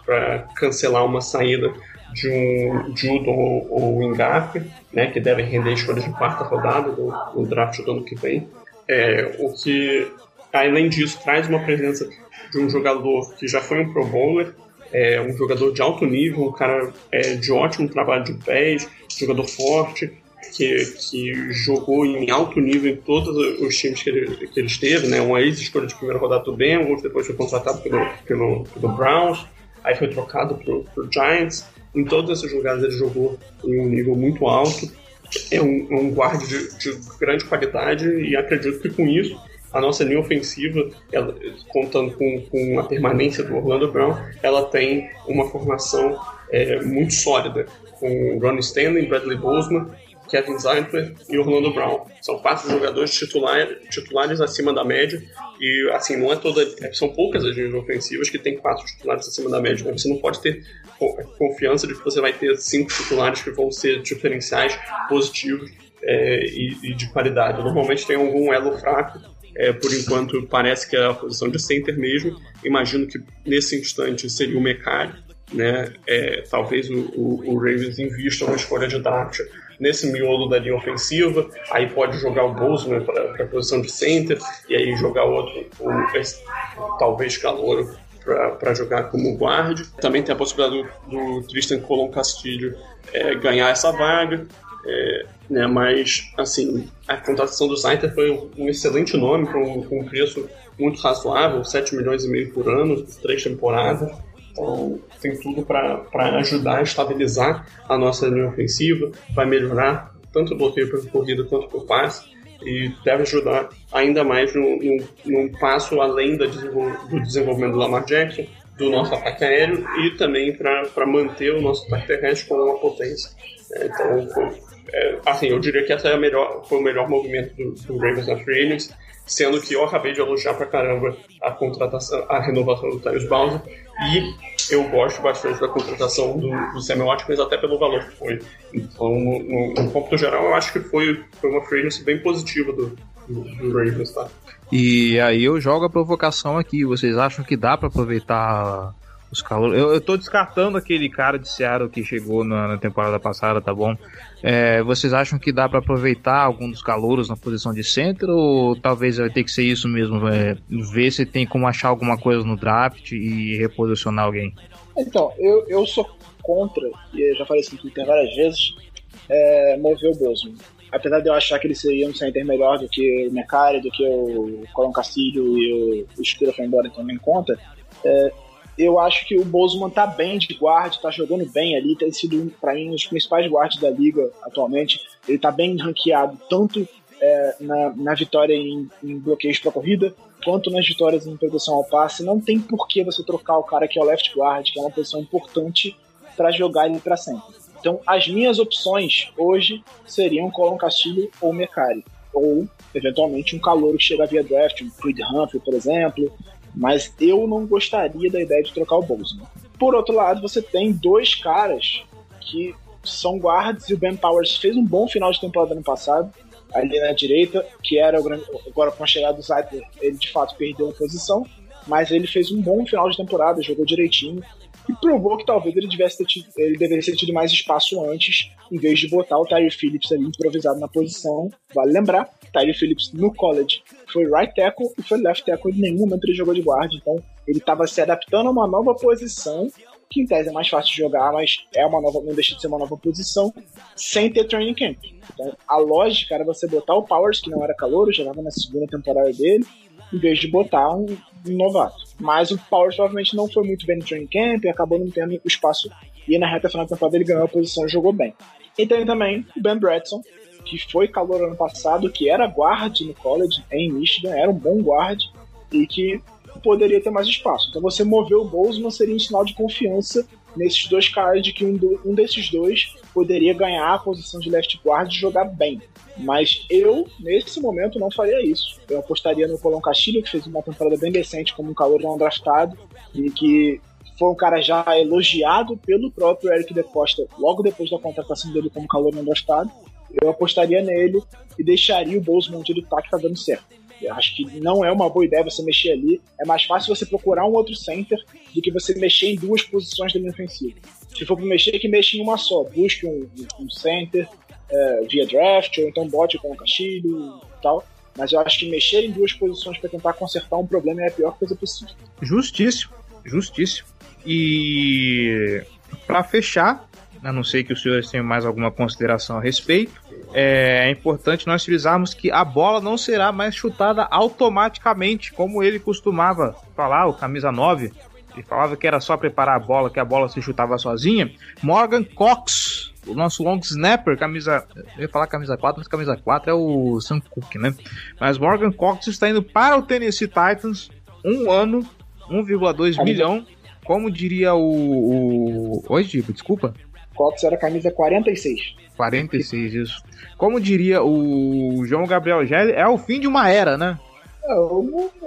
para cancelar uma saída de um Judo ou, ou Engap, né, que devem render escolhas de quarta rodada do, do draft do ano que vem. É, o que, além disso, traz uma presença de um jogador que já foi um Pro Bowler, é, um jogador de alto nível, um cara é, de ótimo trabalho de pés, jogador forte, que, que jogou em alto nível em todos os times que ele, que ele esteve, né? Uma ex-escolha de primeira rodada do Bengals, depois foi contratado pelo, pelo, pelo Browns, aí foi trocado pro, pro Giants. Em todas essas jogadas ele jogou em um nível muito alto. É um, um guarda de, de, grande qualidade e acredito que com isso a nossa linha ofensiva, ela, contando com, com a permanência do Orlando Brown, ela tem uma formação é, muito sólida com Ronnie Stanley, Bradley Bozeman, Kevin Zeitler e Orlando Brown. São quatro jogadores titular, titulares acima da média e assim não é toda, é, são poucas as linhas ofensivas que tem quatro titulares acima da média. Né? Você não pode ter confiança de que você vai ter cinco titulares que vão ser diferenciais positivos é, e, e, de qualidade. Normalmente tem algum elo fraco. É, por enquanto parece que é a posição de center mesmo. Imagino que nesse instante seria o Mecari, né? É, talvez o, o, o Ravens invista uma escolha de draft nesse miolo da linha ofensiva, aí pode jogar o Bozeman para a posição de center, e aí jogar outro, um, talvez calor para jogar como guarda. Também tem a possibilidade do, do Tristan Colon Castilho é, ganhar essa vaga. É, né, mas, assim, a contratação do Sainter foi um, excelente nome, com, um, um preço muito razoável, 7 milhões e meio por ano, três temporadas. Então, tem tudo para ajudar a estabilizar a nossa linha ofensiva, vai melhorar tanto o bloqueio por corrida quanto por passe e deve ajudar ainda mais num, passo além do desenvolvimento do Lamar Jackson, do nosso ataque aéreo e também para manter o nosso ataque terrestre com uma potência. É, então, é, assim, eu diria que essa é a melhor, foi o melhor movimento do, do Ravens na Free sendo que eu acabei de elogiar pra caramba a contratação, a renovação do Tyus Bowser e eu gosto bastante da contratação do, do Watkins até pelo valor que foi. Então, no, no, no ponto geral, eu acho que foi, foi uma free bem positiva do, do, do Ravens, tá? E aí eu jogo a provocação aqui. Vocês acham que dá para aproveitar os calores? Eu, eu tô descartando aquele cara de Seattle que chegou na, na temporada passada, tá bom? É, vocês acham que dá para aproveitar algum dos calouros na posição de centro ou talvez vai ter que ser isso mesmo? É, ver se tem como achar alguma coisa no draft e reposicionar alguém? Então, eu, eu sou contra, e já falei isso no várias vezes, é, mover o Bozeman. Apesar de eu achar que ele seria um center melhor do que o Mercari, do que o Colin Castilho e o, o Spira foi embora, então nem conta, é, eu acho que o Bozeman tá bem de guarda, tá jogando bem ali, tem sido, para mim, um dos principais guardas da liga atualmente. Ele tá bem ranqueado, tanto é, na, na vitória em, em bloqueios para corrida, quanto nas vitórias em proteção ao passe. Não tem por que você trocar o cara que é o left guard, que é uma posição importante para jogar ele para sempre. Então, as minhas opções hoje seriam Colin Castilho ou Mecari. Ou, eventualmente, um calor que chega via draft, um Creed Humphrey, por exemplo. Mas eu não gostaria da ideia de trocar o Bozeman. Por outro lado, você tem dois caras que são guards e o Ben Powers fez um bom final de temporada ano passado, ali na direita, que era o grande. Agora com a chegada do Zeitler, ele de fato perdeu a posição, mas ele fez um bom final de temporada, jogou direitinho e provou que talvez ele, tivesse tido, ele deveria ter tido mais espaço antes, em vez de botar o Tyree Phillips ali improvisado na posição. Vale lembrar, Tyree Phillips no college foi right tackle e foi left tackle, em nenhum momento ele jogou de guarda, então ele estava se adaptando a uma nova posição que em tese é mais fácil de jogar, mas é uma nova, não deixa de ser uma nova posição, sem ter training camp. Então, a lógica era você botar o Powers, que não era calor, jogava na segunda temporada dele, em vez de botar um, um novato. Mas o Powers provavelmente não foi muito bem no training camp e acabou não tendo o espaço. E na reta final da temporada ele ganhou a posição e jogou bem. E tem também o Ben Bradson, que foi calor ano passado, que era guard no college em Michigan, era um bom guard e que poderia ter mais espaço. Então você mover o Bozeman seria um sinal de confiança nesses dois caras de que um, do, um desses dois poderia ganhar a posição de left guard e jogar bem. Mas eu, nesse momento, não faria isso. Eu apostaria no Colão Castilho, que fez uma temporada bem decente como um calor não draftado e que foi um cara já elogiado pelo próprio Eric De Costa logo depois da contratação dele como calor não draftado. Eu apostaria nele e deixaria o Bozeman ele tá, que tá dando certo. Eu acho que não é uma boa ideia você mexer ali. É mais fácil você procurar um outro center do que você mexer em duas posições da linha ofensiva. Se for para mexer, que mexa em uma só. Busque um, um center é, via draft, ou então bote com o Castilho e tal. Mas eu acho que mexer em duas posições para tentar consertar um problema é a pior coisa possível. Justíssimo, justíssimo. E para fechar, a não sei que os senhores tenham mais alguma consideração a respeito, é importante nós frisarmos que a bola não será mais chutada automaticamente, como ele costumava falar, o camisa 9. Ele falava que era só preparar a bola, que a bola se chutava sozinha. Morgan Cox, o nosso long snapper, camisa. Eu ia falar camisa 4, mas camisa 4 é o Sam Cook, né? Mas Morgan Cox está indo para o Tennessee Titans, um ano, 1,2 milhão. Como diria o. o... Oi, Diego, desculpa. Cox era camisa 46. 46, isso. Como diria o João Gabriel Gelli, é o fim de uma era, né?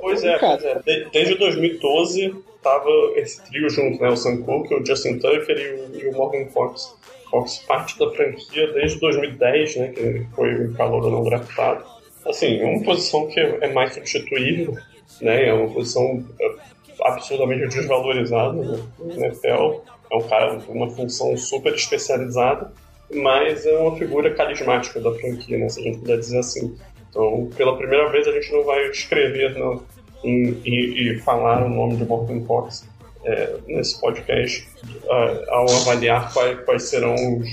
Pois é, pois é. Desde 2012 tava esse trio junto, né? O Sam Cooke, o Justin Tucker e o, e o Morgan Fox. Fox parte da franquia desde 2010, né? Que foi o calor não draftado. Assim, é uma posição que é mais substituível, né? É uma posição é, absurdamente desvalorizada né? no NFL. É um cara com uma função super especializada mas é uma figura carismática da franquia, né, se a gente puder dizer assim. Então, pela primeira vez, a gente não vai escrever no, em, e, e, falar o nome de Morgan Fox é, nesse podcast uh, ao avaliar quais, quais serão os,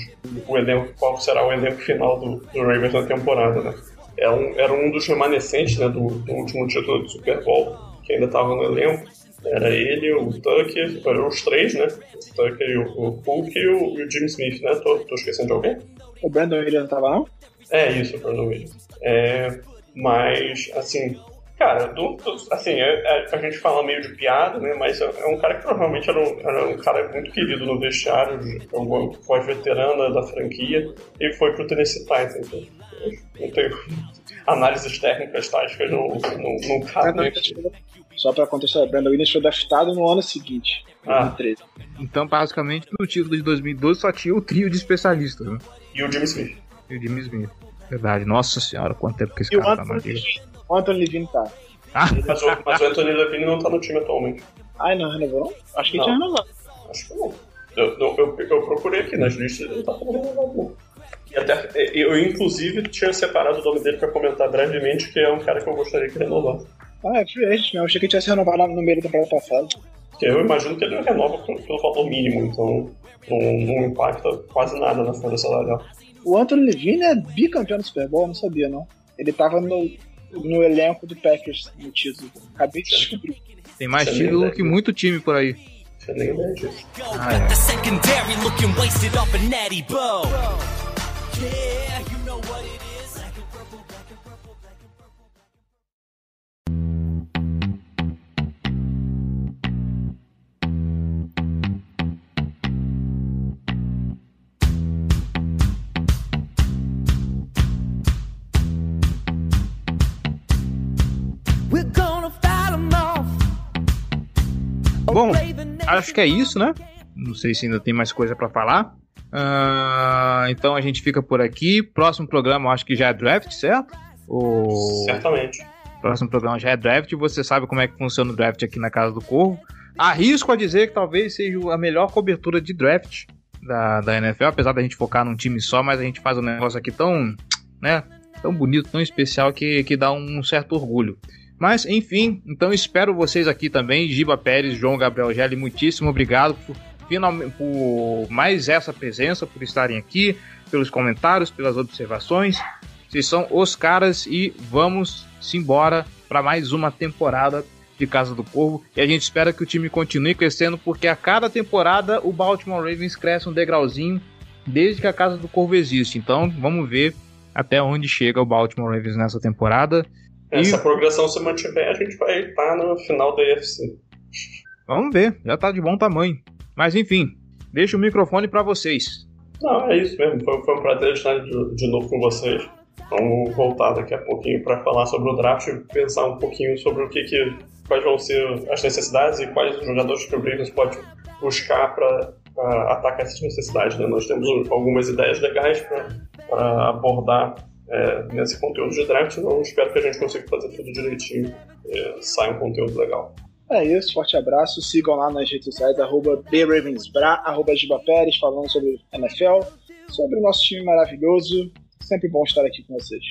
o elenco, qual será o elenco final do, do Ravens na temporada. Né? É um, era um dos remanescentes né, do, do último título do Super Bowl, que ainda estava no elenco. Era ele, o Tucker, eram os três, né? O Tucker, o, o Cook e o, e o Jim Smith, né? Tô, tô esquecendo de alguém? O Brandon Williams não tava, não? É, isso, o Brandon Williams. É, mas, assim, cara, do, do, assim, é, é, a gente fala meio de piada, né? Mas é, é um cara que provavelmente era um, era um cara muito querido no vestiário, foi veterana da franquia e foi pro Tennessee Titans. Então, não tenho análises técnicas táticas, não, não, não cabe aqui. Só pra contextualizar, Brandon Williams foi draftado no ano seguinte, ah. 2013. Então, basicamente, no título de 2012 só tinha o trio de especialistas, né? E o Jimmy Smith. E o Jimmy Smith. Verdade. Nossa senhora, quanto tempo que esse e cara tá na liga. O Anthony Levine tá. Ah. Mas, o, mas o Anthony Levine não tá no time atualmente. Ah, não renovou não? Acho que ele tinha renovado. Acho que não. Eu, eu, eu, eu procurei aqui nas listas e ele não tá renovado não. E até, eu, inclusive, tinha separado o nome dele pra comentar brevemente, que é um cara que eu gostaria que renovasse. Ah, é free agent, eu achei que tinha se renovado no meio da temporada passada. Eu imagino que ele renova pelo valor mínimo, então não, não impacta quase nada na folha salarial. O Anthony Levine é bicampeão do Super Bowl, eu não sabia não. Ele tava no, no elenco do Packers no título. Acabei de descobrir. Tem mais título que muito time por aí. Você nem ideia disso. Ah, é. Bom, acho que é isso, né? Não sei se ainda tem mais coisa para falar. Uh, então a gente fica por aqui. Próximo programa, acho que já é draft, certo? O... Certamente. Próximo programa já é draft. Você sabe como é que funciona o draft aqui na Casa do Corvo. Arrisco a dizer que talvez seja a melhor cobertura de draft da, da NFL, apesar da gente focar num time só, mas a gente faz um negócio aqui tão, né, tão bonito, tão especial que, que dá um certo orgulho. Mas, enfim, então espero vocês aqui também, Giba Pérez, João Gabriel Gelli, muitíssimo obrigado por, finalmente, por mais essa presença, por estarem aqui, pelos comentários, pelas observações. Vocês são os caras e vamos embora para mais uma temporada de Casa do Corvo. E a gente espera que o time continue crescendo, porque a cada temporada o Baltimore Ravens cresce um degrauzinho desde que a Casa do Corvo existe. Então vamos ver até onde chega o Baltimore Ravens nessa temporada. Essa e... progressão se mantiver, a gente vai estar no final da EFC. Vamos ver, já está de bom tamanho. Mas enfim, deixo o microfone para vocês. Não, é isso mesmo. Foi, foi um prazer estar de, de novo com vocês. Vamos voltar daqui a pouquinho para falar sobre o draft e pensar um pouquinho sobre o que, que quais vão ser as necessidades e quais os jogadores que o Ravens pode buscar para atacar essas necessidades. Né? Nós temos algumas ideias legais para abordar é, nesse conteúdo de draft, então espero que a gente consiga fazer tudo direitinho e é, saia um conteúdo legal. É isso, forte abraço. Sigam lá nas redes sociais, arroba BRavensBra, arroba Giba Pérez, falando sobre NFL, sobre o nosso time maravilhoso. Sempre bom estar aqui com vocês.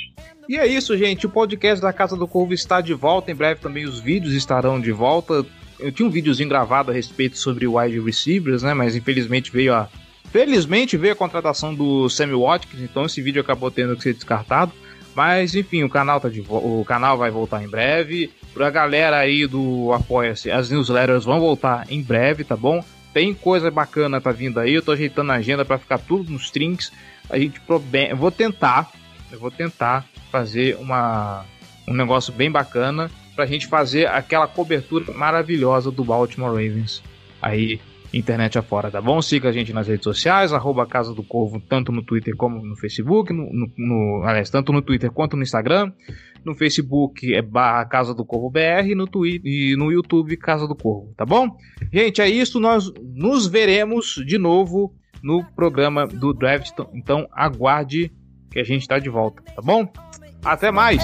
E é isso, gente. O podcast da Casa do Corvo está de volta. Em breve também os vídeos estarão de volta. Eu tinha um videozinho gravado a respeito sobre wide receivers, né? Mas infelizmente veio a. Felizmente veio a contratação do Sammy Watkins, então esse vídeo acabou tendo que ser descartado. Mas enfim, o canal tá de o canal vai voltar em breve. Pra galera aí do Apoia-se, as newsletters vão voltar em breve, tá bom? Tem coisa bacana tá vindo aí, eu tô ajeitando a agenda para ficar tudo nos trinks a gente eu vou tentar, eu vou tentar fazer uma, um negócio bem bacana pra gente fazer aquela cobertura maravilhosa do Baltimore Ravens aí internet afora, tá bom? Siga a gente nas redes sociais, arroba Casa do Corvo, tanto no Twitter como no Facebook, no, no, no, aliás, tanto no Twitter quanto no Instagram. No Facebook é barra Casa do Corvo BR no Twitter, e no YouTube Casa do Corvo, tá bom? Gente, é isso, nós nos veremos de novo no programa do Draft. Então aguarde que a gente está de volta, tá bom? Até mais!